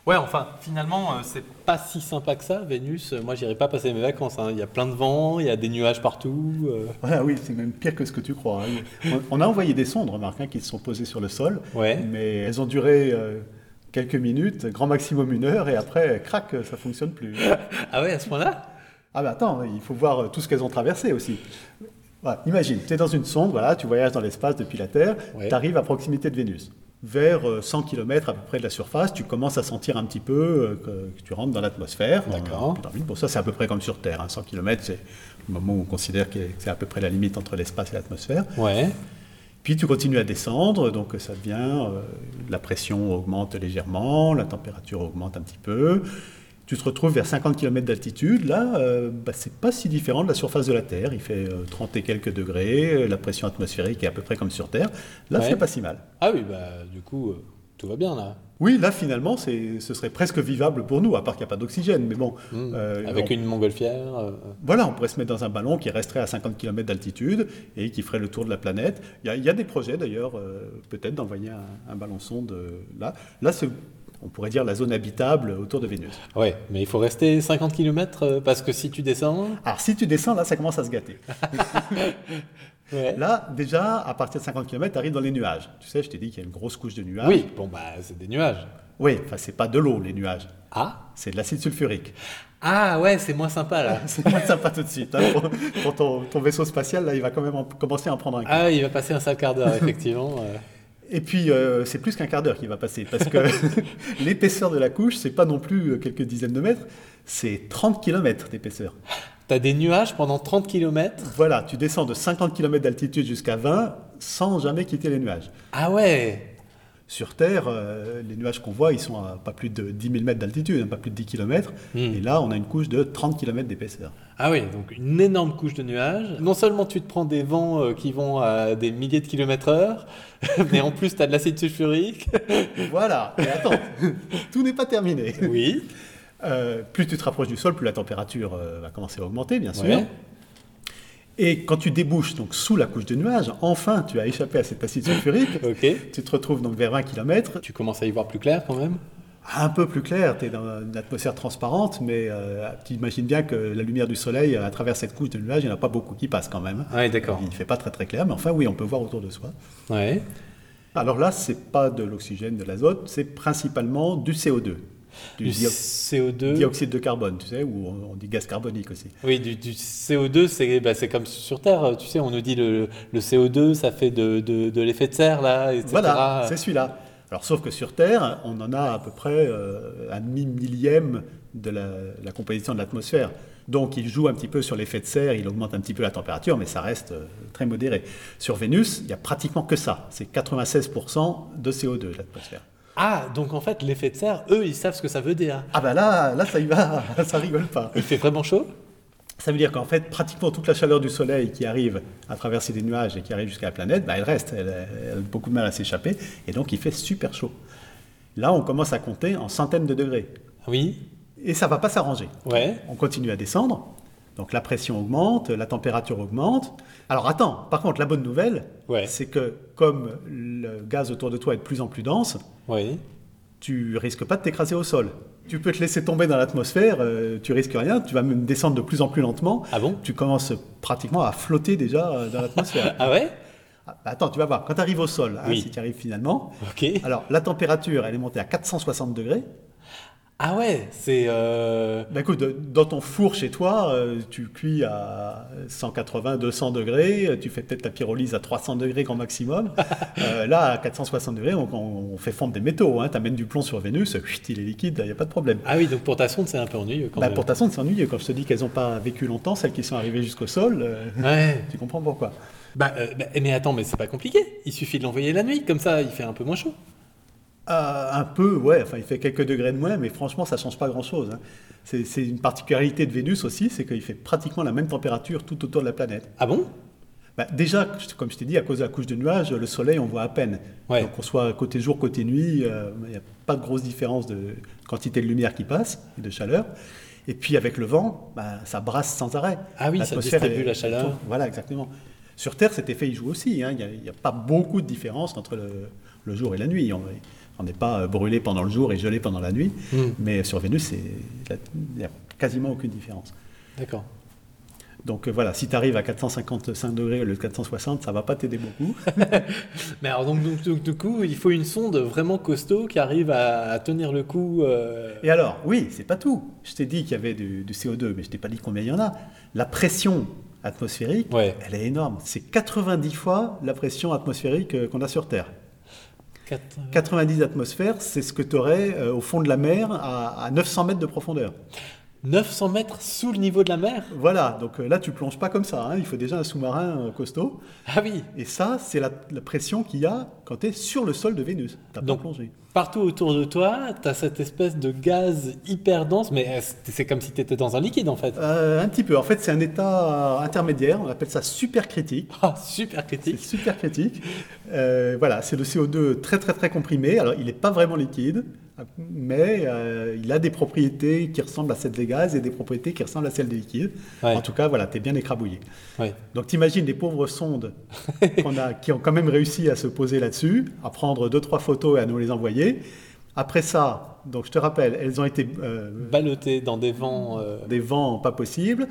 Ouais, enfin, finalement, euh, c'est pas si sympa que ça, Vénus. Moi, j'irai pas passer mes vacances. hein. Il y a plein de vent, il y a des nuages partout. euh. Voilà, oui, c'est même pire que ce que tu crois. hein. On, on a envoyé des sondes, remarque, hein, qui se sont posées sur le sol, Ouais. mais elles ont duré euh, quelques minutes, grand maximum une heure, et après, crac, ça fonctionne plus. Ah ouais, à ce point-là? Ah ben attends, il faut voir euh, tout ce qu'elles ont traversé aussi. Voilà, imagine, tu es dans une sonde, voilà, tu voyages dans l'espace depuis la Terre, Ouais. tu arrives à proximité de Vénus. Vers euh, 100 km à peu près de la surface, tu commences à sentir un petit peu euh, que, que tu rentres dans l'atmosphère. D'accord. Bon, ça c'est à peu près comme sur Terre. hein. 100 km, c'est le moment où on considère que c'est à peu près la limite entre l'espace et l'atmosphère. Ouais. Puis tu continues à descendre, donc ça devient, euh, la pression augmente légèrement, la température augmente un petit peu. Tu te retrouves vers 50 km d'altitude. Là, euh, bah, c'est pas si différent de la surface de la Terre. Il fait euh, 30 et quelques degrés, euh, la pression atmosphérique est à peu près comme sur Terre. Là, Ouais. c'est pas si mal. Ah oui, bah du coup, euh, tout va bien là. Oui, là, finalement, c'est- ce serait presque vivable pour nous, à part qu'il n'y a pas d'oxygène. Mais bon, Hmm. euh, Avec on- une montgolfière. euh, Voilà, on pourrait se mettre dans un ballon qui resterait à 50 km d'altitude et qui ferait le tour de la planète. Il y a, il y a des projets d'ailleurs, euh, peut-être d'envoyer un, un ballon sonde euh, là. Là, c'est, on pourrait dire la zone habitable autour de Vénus. Ouais, mais il faut rester 50 km parce que si tu descends. Alors, si tu descends, là, ça commence à se gâter. Ouais. Là, déjà, à partir de 50 km, tu arrives dans les nuages. Tu sais, je t'ai dit qu'il y a une grosse couche de nuages. Oui, bon bah c'est des nuages. Oui, enfin, c'est pas de l'eau, les nuages. Ah C'est de l'acide sulfurique. Ah ouais, c'est moins sympa là. C'est moins sympa tout de suite. hein. Pour, pour ton, ton vaisseau spatial, là, il va quand même en- commencer à en prendre un coup. Ah, il va passer un sale quart d'heure, effectivement. Et puis, euh, c'est plus qu'un quart d'heure qui va passer, parce que l'épaisseur de la couche, c'est pas non plus euh, quelques dizaines de mètres, c'est 30 km d'épaisseur. T'as des nuages pendant 30 km. Voilà, tu descends de 50 km d'altitude jusqu'à 20 sans jamais quitter les nuages. Ah ouais? Sur Terre, euh, les nuages qu'on voit, ils sont à pas plus de 10 000 mètres d'altitude, hein, pas plus de 10 km. Hmm. Et là, on a une couche de 30 km d'épaisseur. Ah oui, donc une énorme couche de nuages. Non seulement tu te prends des vents euh, qui vont à des milliers de kilomètres heure, mais en plus tu as de l'acide sulfurique. Voilà, et attends, tout n'est pas terminé. Oui. Euh, plus tu te rapproches du sol, plus la température va commencer à augmenter, bien sûr. Ouais. Et quand tu débouches donc sous la couche de nuages, enfin tu as échappé à cet acide sulfurique. Tu te retrouves donc vers 20 km, Tu commences à y voir plus clair quand même? Un peu plus clair, tu es dans une atmosphère transparente, mais euh, tu imagines bien que la lumière du soleil, à travers cette couche de nuages, il n'y en a pas beaucoup qui passent quand même. Ouais, d'accord. Il ne fait pas très très clair, mais enfin oui, on peut voir autour de soi. Ouais. Alors là, c'est pas de l'oxygène, de l'azote, c'est principalement du CO2, du, Du dio- CO2. dioxyde de carbone, tu sais, ou on, on dit gaz carbonique aussi. Oui, du, du CO2, c'est bah, c'est comme sur Terre, tu sais, on nous dit le, le CO2, ça fait de, de, de l'effet de serre, là, etc. Voilà, c'est celui-là. Alors, sauf que sur Terre, on en a à peu près euh, un demi-millième de la, la composition de l'atmosphère. Donc, il joue un petit peu sur l'effet de serre, il augmente un petit peu la température, mais ça reste euh, très modéré. Sur Vénus, il n'y a pratiquement que ça. C'est 96% de CO2 de l'atmosphère. Ah, donc en fait, l'effet de serre, eux, ils savent ce que ça veut dire. Ah ben là, là, ça y va, ça rigole pas. Il fait vraiment chaud? Ça veut dire qu'en fait, pratiquement toute la chaleur du Soleil qui arrive à traverser des nuages et qui arrive jusqu'à la planète, bah, elle reste, elle, elle a beaucoup de mal à s'échapper, et donc il fait super chaud. Là, on commence à compter en centaines de degrés. Oui. Et ça va pas s'arranger. Ouais. On continue à descendre, donc la pression augmente, la température augmente. Alors attends, par contre, la bonne nouvelle, Ouais. c'est que comme le gaz autour de toi est de plus en plus dense, Oui. tu risques pas de t'écraser au sol. Tu peux te laisser tomber dans l'atmosphère, euh, tu risques rien, tu vas même descendre de plus en plus lentement. Ah bon? Tu commences pratiquement à flotter déjà euh, dans l'atmosphère. Ah ouais? Ah, bah attends, tu vas voir, quand tu arrives au sol, hein, si tu arrives finalement, Ok. alors la température, elle est montée à 460 degrés. Ah ouais, c'est... euh, Bah écoute, dans ton four chez toi, euh, tu cuis à 180, 200 degrés, euh, tu fais peut-être ta pyrolyse à 300 degrés grand maximum. Euh, là, à 460 degrés, on, fait fondre des métaux. Hein. Tu amènes du plomb sur Vénus, il est liquide, il n'y a pas de problème. Ah oui, donc pour ta sonde, c'est un peu ennuyeux quand Bah, même. pour ta sonde, c'est ennuyeux. Quand je te dis qu'elles n'ont pas vécu longtemps, celles qui sont arrivées jusqu'au sol, euh, Ouais. tu comprends pourquoi. Bah, bah, mais attends, mais c'est pas compliqué. Il suffit de l'envoyer la nuit, comme ça, il fait un peu moins chaud. Euh, un peu, ouais, enfin il fait quelques degrés de moins, mais franchement ça change pas grand-chose. hein. C'est une particularité de Vénus aussi, c'est qu'il fait pratiquement la même température tout autour de la planète. Ah bon? Bah, déjà, comme je t'ai dit, à cause de la couche de nuages, le soleil on voit à peine. Ouais. Donc qu'on soit côté jour, côté nuit, euh, il n'y a pas de grosse différence de quantité de lumière qui passe et de chaleur. Et puis avec le vent, bah, ça brasse sans arrêt. Ah oui, ça distribue est- la chaleur. Voilà, exactement. Sur Terre, cet effet il joue aussi. hein. Il n'y a, pas beaucoup de différence entre le, le jour et la nuit. On on n'est pas euh, brûlé pendant le jour et gelé pendant la nuit. Hmm. Mais sur Vénus, il n'y a quasiment aucune différence. D'accord. Donc euh, voilà, si tu arrives à 455 degrés au lieu de 460, ça va pas t'aider beaucoup. Mais alors, donc, donc, donc, du coup, il faut une sonde vraiment costaud qui arrive à, à tenir le coup. euh, Et alors, oui, c'est pas tout. Je t'ai dit qu'il y avait du, du CO2, mais je t'ai pas dit combien il y en a. La pression atmosphérique, Ouais. elle est énorme. C'est 90 fois la pression atmosphérique qu'on a sur Terre. Quatre- 90 atmosphères, c'est ce que tu aurais au fond de la mer à, à 900 mètres de profondeur. 900 mètres sous le niveau de la mer? Voilà, donc euh, là, tu plonges pas comme ça. hein. Il faut déjà un sous-marin euh, costaud. Ah oui Et ça, c'est la, la pression qu'il y a quand tu es sur le sol de Vénus. Tu pas plongé. Partout autour de toi, tu as cette espèce de gaz hyper dense, mais euh, c'est comme si tu étais dans un liquide en fait? Euh, un petit peu. En fait, c'est un état intermédiaire. On appelle ça supercritique. Ah, super C'est critique. super critique. Euh, voilà, c'est le CO2 très très très comprimé. Alors, il n'est pas vraiment liquide, mais euh, il a des propriétés qui ressemblent à celles des gaz et des propriétés qui ressemblent à celles des liquides. Ouais. En tout cas, voilà, tu es bien écrabouillé. Ouais. Donc, t'imagines des pauvres sondes a, qui ont quand même réussi à se poser là-dessus, à prendre deux trois photos et à nous les envoyer. Après ça, donc je te rappelle, elles ont été euh, Ballotté dans des vents. euh, des vents pas possibles,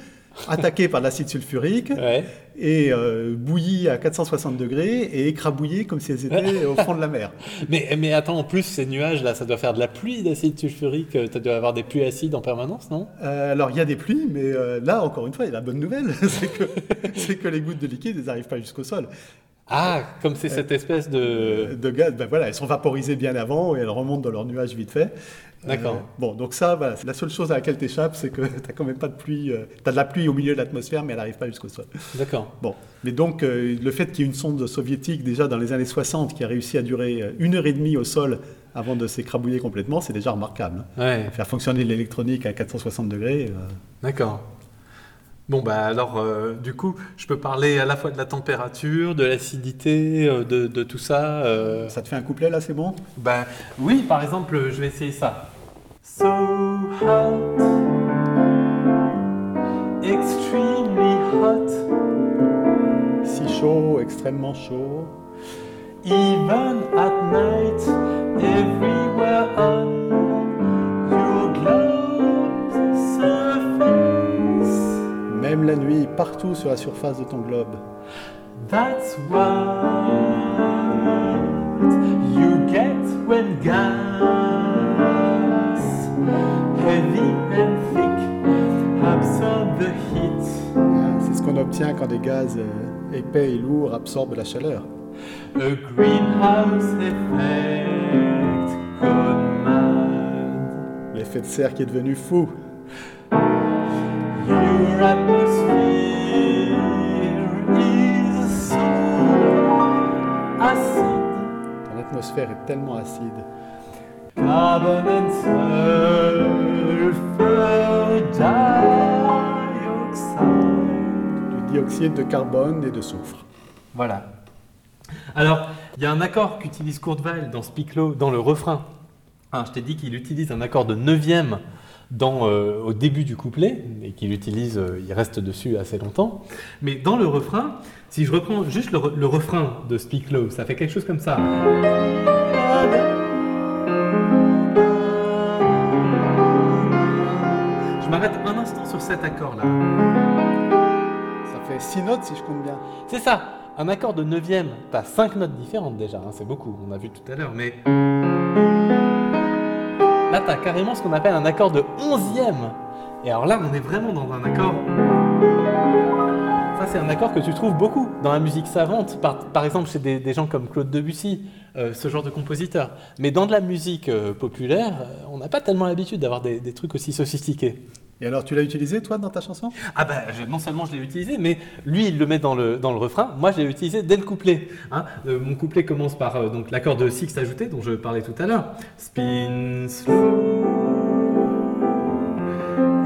attaquées par de l'acide sulfurique Ouais. et euh, bouillies à 460 degrés et écrabouillées comme si elles étaient au fond de la mer. Mais, mais attends, en plus, ces nuages là, ça doit faire de la pluie d'acide sulfurique. Tu dois avoir des pluies acides en permanence, non? Euh, alors il y a des pluies, mais euh, là encore une fois, il y a la bonne nouvelle, c'est que, que les gouttes de liquide, elles n'arrivent pas jusqu'au sol. Ah, comme c'est cette espèce de. De gaz, ben voilà, elles sont vaporisées bien avant et elles remontent dans leur nuage vite fait. D'accord. Euh, bon, donc ça, voilà, la seule chose à laquelle tu échappes, c'est que tu n'as quand même pas de pluie. tu as de la pluie au milieu de l'atmosphère, mais elle n'arrive pas jusqu'au sol. D'accord. Bon, mais donc euh, le fait qu'il y ait une sonde soviétique déjà dans les années 60 qui a réussi à durer euh, une heure et demie au sol avant de s'écrabouiller complètement, c'est déjà remarquable. hein. Ouais, Faire fonctionner l'électronique à 460 degrés. euh, d'accord. Bon, bah alors, euh, du coup, je peux parler à la fois de la température, de l'acidité, euh, de, de tout ça. euh. Ça te fait un couplet là, c'est bon? Ben oui, par exemple, je vais essayer ça. So hot, extremely hot, Si chaud, extrêmement chaud. even at night, everywhere on your globe's Même la nuit, partout sur la surface de ton globe. That's what you get when gas, heavy and thick, absorb the heat. Ah, C'est ce qu'on obtient quand des gaz euh, épais et lourds absorbent la chaleur. A greenhouse effect gone mad. L'effet de serre qui est devenu fou. Ton atmosphère est tellement acide. Du dioxyde de carbone et de soufre. Voilà. Alors, il y a un accord qu'utilise Courteval dans Speak Low, dans le refrain. Ah, je t'ai dit qu'il utilise un accord de neuvième euh, au début du couplet, et qu'il utilise, euh, il reste dessus assez longtemps. Mais dans le refrain, si je reprends juste le, refrain de Speak Low, ça fait quelque chose comme ça. Je m'arrête un instant sur cet accord-là. Ça fait 6 notes si je compte bien. C'est ça, un accord de neuvième, t'as 5 notes différentes déjà, hein, c'est beaucoup, on a vu tout à l'heure, mais t'as carrément ce qu'on appelle un accord de onzième. Et alors là, on est vraiment dans un accord. Ça, c'est un accord que tu trouves beaucoup dans la musique savante, par, par exemple chez des, des gens comme Claude Debussy, euh, ce genre de compositeur. Mais dans de la musique euh, populaire, euh, on n'a pas tellement l'habitude d'avoir des, des trucs aussi sophistiqués. Et alors, tu l'as utilisé, toi, dans ta chanson? Ah bah, non seulement je l'ai utilisé, mais lui, il le met dans le, dans le refrain. Moi, je l'ai utilisé dès le couplet. hein. Euh, mon couplet commence par euh, l'accord de sixte ajouté, dont je parlais tout à l'heure. Spin slow,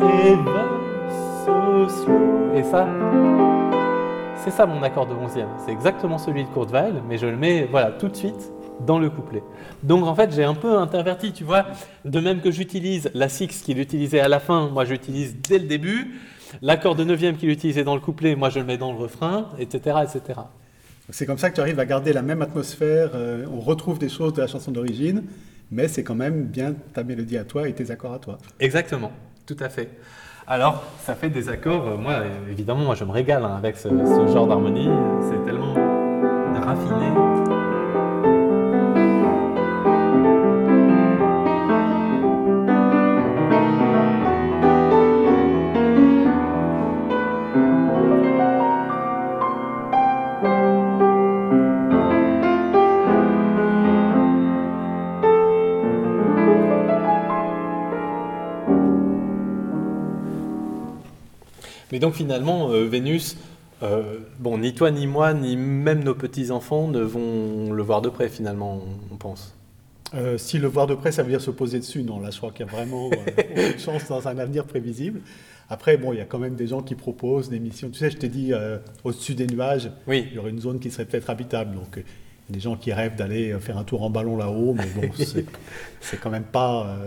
ever so slow. Et ça, c'est ça mon accord de onzième. C'est exactement celui de Kurt Weill, mais je le mets voilà tout de suite dans le couplet. Donc en fait, j'ai un peu interverti, tu vois. De même que j'utilise la six qu'il utilisait à la fin, moi j'utilise dès le début. L'accord de neuvième qu'il utilisait dans le couplet, moi je le mets dans le refrain, etc., etc. C'est comme ça que tu arrives à garder la même atmosphère. euh, on retrouve des choses de la chanson d'origine, mais c'est quand même bien ta mélodie à toi et tes accords à toi. Exactement, tout à fait. Alors, ça fait des accords, euh, moi, évidemment, moi je me régale hein, avec ce, ce genre d'harmonie, c'est tellement raffiné. Donc finalement, euh, Vénus, euh, bon, ni toi, ni moi, ni même nos petits-enfants ne vont le voir de près finalement, on, pense. Euh, si le voir de près, ça veut dire se poser dessus, non, là je crois qu'il y a vraiment aucune chance dans un avenir prévisible. Après, bon, il y a quand même des gens qui proposent des missions. Tu sais, je t'ai dit, au-dessus des nuages, Oui, il y aurait une zone qui serait peut-être habitable. Donc, il y a des gens qui rêvent d'aller faire un tour en ballon là-haut, mais bon, c'est quand même pas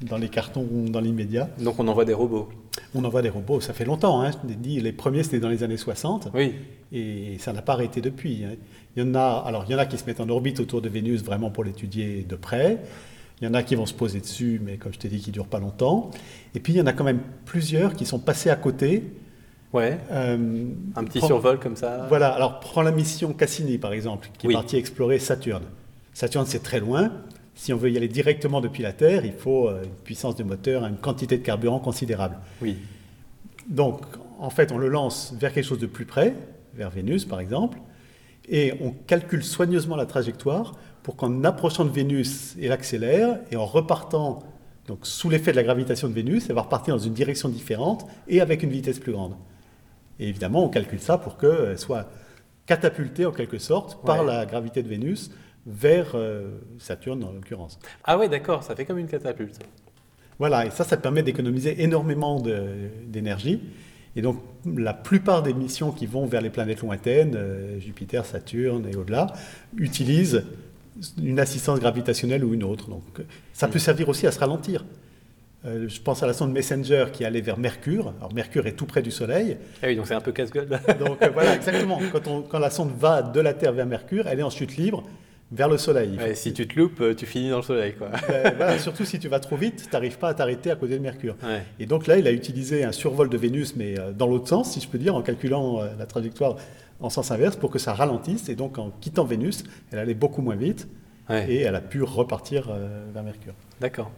dans les cartons dans l'immédiat. donc on envoie des robots. On envoie des robots, ça fait longtemps. Hein, je dit, les premiers, c'était dans les années 60. Oui, Et ça n'a pas arrêté depuis. hein. Il y en a, alors il y en a qui se mettent en orbite autour de Vénus vraiment pour l'étudier de près. Il y en a qui vont se poser dessus, mais comme je t'ai dit, qui ne durent pas longtemps. Et puis il y en a quand même plusieurs qui sont passés à côté. ouais, Euh, un petit prends- survol comme ça. Voilà, alors prends la mission Cassini par exemple, qui Oui. est partie explorer Saturne. Saturne c'est très loin. Si on veut y aller directement depuis la Terre, il faut euh, une puissance de moteur, une quantité de carburant considérable. Oui, Donc, en fait, on le lance vers quelque chose de plus près, vers Vénus par exemple, et on calcule soigneusement la trajectoire pour qu'en approchant de Vénus, elle accélère, et en repartant, donc sous l'effet de la gravitation de Vénus, elle va repartir dans une direction différente et avec une vitesse plus grande. Et évidemment, on calcule ça pour qu'elle soit catapultée en quelque sorte par Ouais. la gravité de Vénus vers euh, Saturne en l'occurrence. Ah ouais, d'accord, ça fait comme une catapulte. Voilà, et ça, ça permet d'économiser énormément d'énergie. Et donc, la plupart des missions qui vont vers les planètes lointaines, euh, Jupiter, Saturne et au-delà, utilisent une assistance gravitationnelle ou une autre. Donc, ça peut servir aussi à se ralentir. Euh, je pense à la sonde Messenger qui allait vers Mercure. Alors, Mercure est tout près du Soleil. Ah oui, donc c'est un peu casse-gueule. Donc, euh, voilà, exactement. Quand, on- quand la sonde va de la Terre vers Mercure, elle est en chute libre vers le Soleil. Ouais, si tu te loupes, euh, tu finis dans le soleil, quoi. Voilà, surtout si tu vas trop vite, tu n'arrives pas à t'arrêter à côté de Mercure. Ouais. Et donc là, il a utilisé un survol de Vénus, mais euh, dans l'autre sens, si je peux dire, en calculant euh, la trajectoire en sens inverse pour que ça ralentisse. Et donc, en quittant Vénus, elle allait beaucoup moins vite Ouais. et elle a pu repartir vers Mercure. D'accord.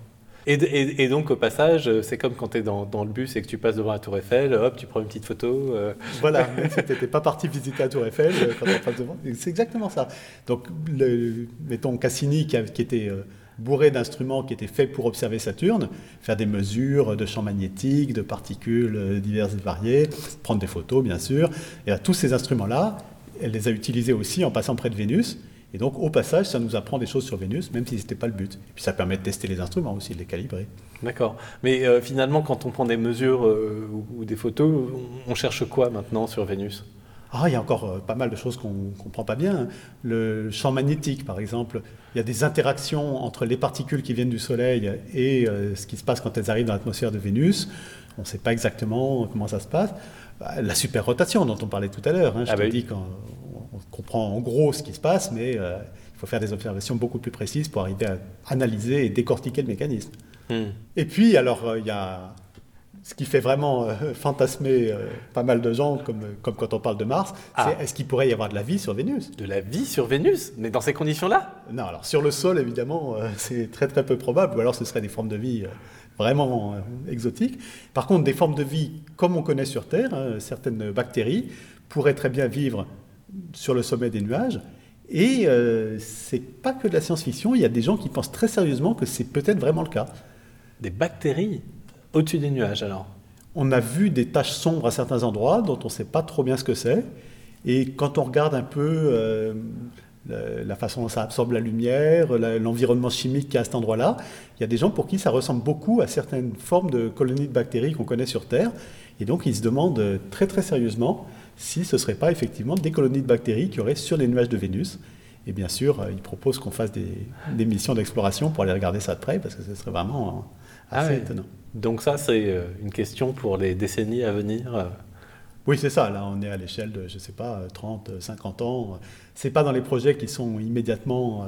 Et, et- et donc au passage, euh, c'est comme quand tu es dans, dans le bus et que tu passes devant la tour Eiffel, hop, tu prends une petite photo. euh, Voilà, même si tu n'étais pas parti visiter la Tour Eiffel, euh, c'est exactement ça. Donc, le, mettons Cassini qui, a- qui était euh, bourré d'instruments qui étaient faits pour observer Saturne, faire des mesures de champs magnétiques, de particules diverses et variées, prendre des photos bien sûr. Et là, tous ces instruments-là, elle les a utilisés aussi en passant près de Vénus. Et donc, au passage, ça nous apprend des choses sur Vénus, même si ce n'était pas le but. Et puis, ça permet de tester les instruments aussi, de les calibrer. D'accord. Mais euh, finalement, quand on prend des mesures euh, ou, ou des photos, on, on cherche quoi maintenant sur Vénus? Ah, il y a encore euh, pas mal de choses qu'on ne comprend pas bien. Le champ magnétique, par exemple, il y a des interactions entre les particules qui viennent du Soleil et ce qui se passe quand elles arrivent dans l'atmosphère de Vénus. On ne sait pas exactement comment ça se passe. Bah, La superrotation dont on parlait tout à l'heure, hein, je Ah te bah oui. dis on comprend en gros ce qui se passe, mais euh, il faut faire des observations beaucoup plus précises pour arriver à analyser et décortiquer le mécanisme. Hmm. Et puis, alors, euh, il y a Ce qui fait vraiment euh, fantasmer euh, pas mal de gens, comme, comme quand on parle de Mars, Ah. c'est est-ce qu'il pourrait y avoir de la vie sur Vénus? De la vie sur Vénus? Mais dans ces conditions-là? Non, alors sur le sol, évidemment, euh, c'est très très peu probable, ou alors ce seraient des formes de vie vraiment exotiques. Par contre, des formes de vie comme on connaît sur Terre, hein, certaines bactéries pourraient très bien vivre sur le sommet des nuages. Et euh, c'est pas que de la science-fiction, il y a des gens qui pensent très sérieusement que c'est peut-être vraiment le cas. Des bactéries au-dessus des nuages, alors? On a vu des taches sombres à certains endroits dont on ne sait pas trop bien ce que c'est. Et quand on regarde un peu euh, la, la façon dont ça absorbe la lumière, l'environnement chimique qu'il y a à cet endroit-là, il y a des gens pour qui ça ressemble beaucoup à certaines formes de colonies de bactéries qu'on connaît sur Terre. Et donc ils se demandent euh, très très sérieusement si ce ne serait pas effectivement des colonies de bactéries qui auraient sur les nuages de Vénus. Et bien sûr, euh, ils proposent qu'on fasse des, des missions d'exploration pour aller regarder ça de près, parce que ce serait vraiment euh, Ah assez ouais. étonnant. Donc ça, c'est euh, une question pour les décennies à venir. Oui, c'est ça. Là, on est à l'échelle de, je ne sais pas, 30, 50 ans. C'est pas dans les projets qui sont immédiatement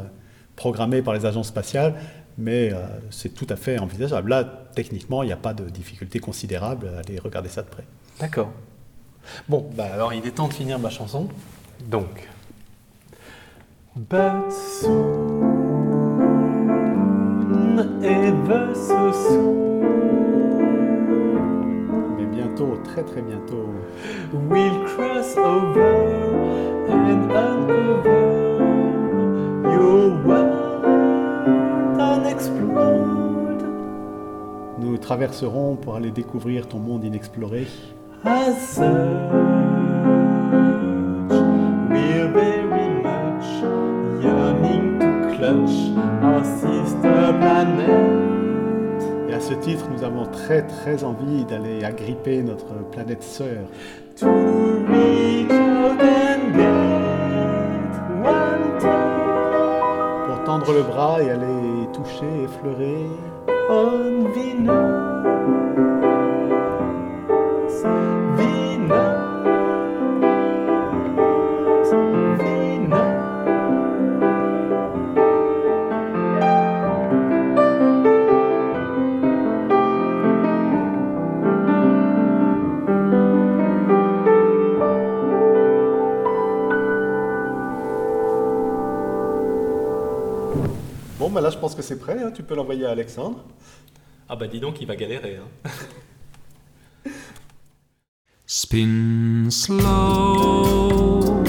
programmés par les agences spatiales, mais euh, c'est tout à fait envisageable. Là, techniquement, il n'y a pas de difficulté considérable à aller regarder ça de près. D'accord. Bon, bah alors il est temps de finir ma chanson. Donc. But soon, ever so soon, Mais bientôt, très très bientôt, we'll cross over and uncover your world unexplored. nous traverserons pour aller découvrir ton monde inexploré. As such, we're very much yearning to clutch our sister planet. Et à ce titre, nous avons très très envie d'aller agripper notre planète sœur. To reach out and get one touch Pour tendre le bras et aller toucher, effleurer on. Venus. Tu peux l'envoyer à Alexandre. Ah bah dis donc, il va galérer. Hein. Spin slow,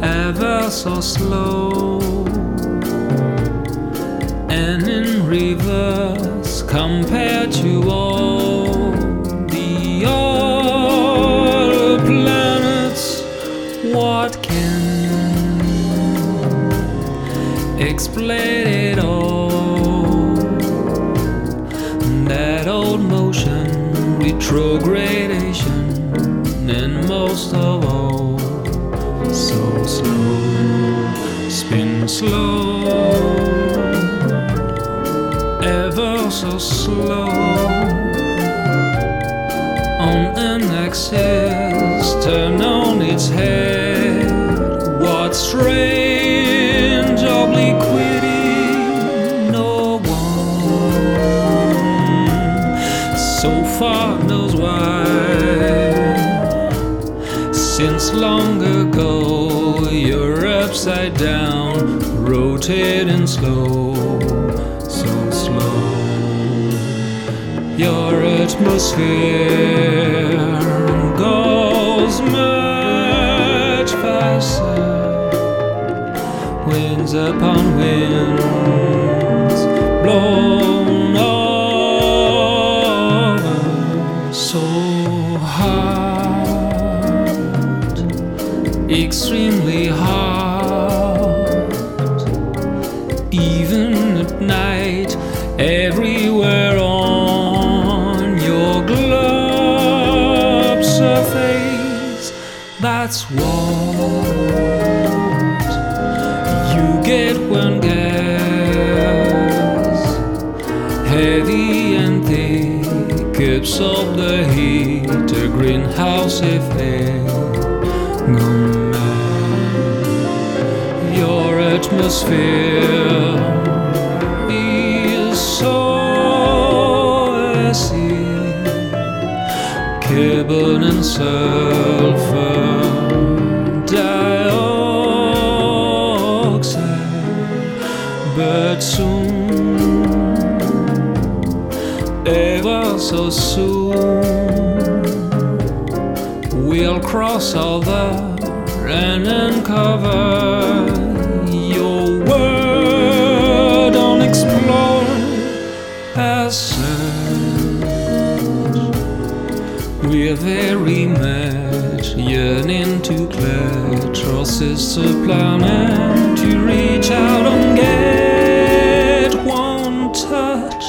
ever so slow, Since long ago, you're upside down, rotating slow, so slow. Your atmosphere goes much faster winds upon winds blown greenhouse effect. Gone mad. Your atmosphere is so acid carbon and sulfur dioxide, but soon, ever so soon, we'll cross over and uncover your world unexplored passage. We're very much yearning to clutch our sister planet to reach out and get one touch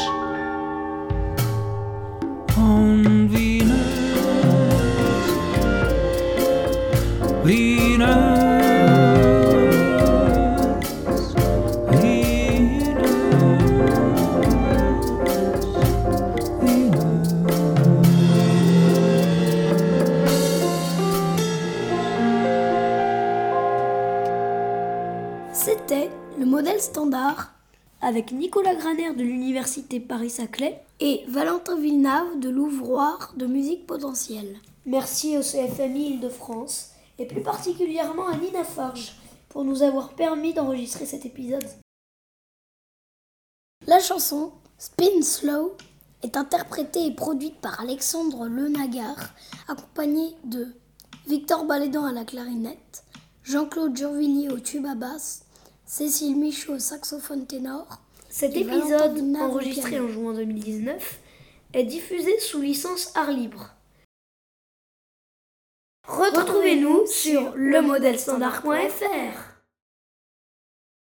avec Nicolas Graner de l'Université Paris-Saclay et Valentin Villeneuve de l'Ouvroir de musique potentielle. Merci au CFMI Île-de-France et plus particulièrement à Nina Forge pour nous avoir permis d'enregistrer cet épisode. La chanson Spin Slow est interprétée et produite par Alexandre Lenagar, accompagné de Victor Balédan à la clarinette, Jean-Claude Gervillier au tuba basse, Cécile Michaud au saxophone ténor. Cet épisode, enregistré en juin 2019, est diffusé sous licence art libre. Retrouvez-nous sur lemodèlestandard.fr.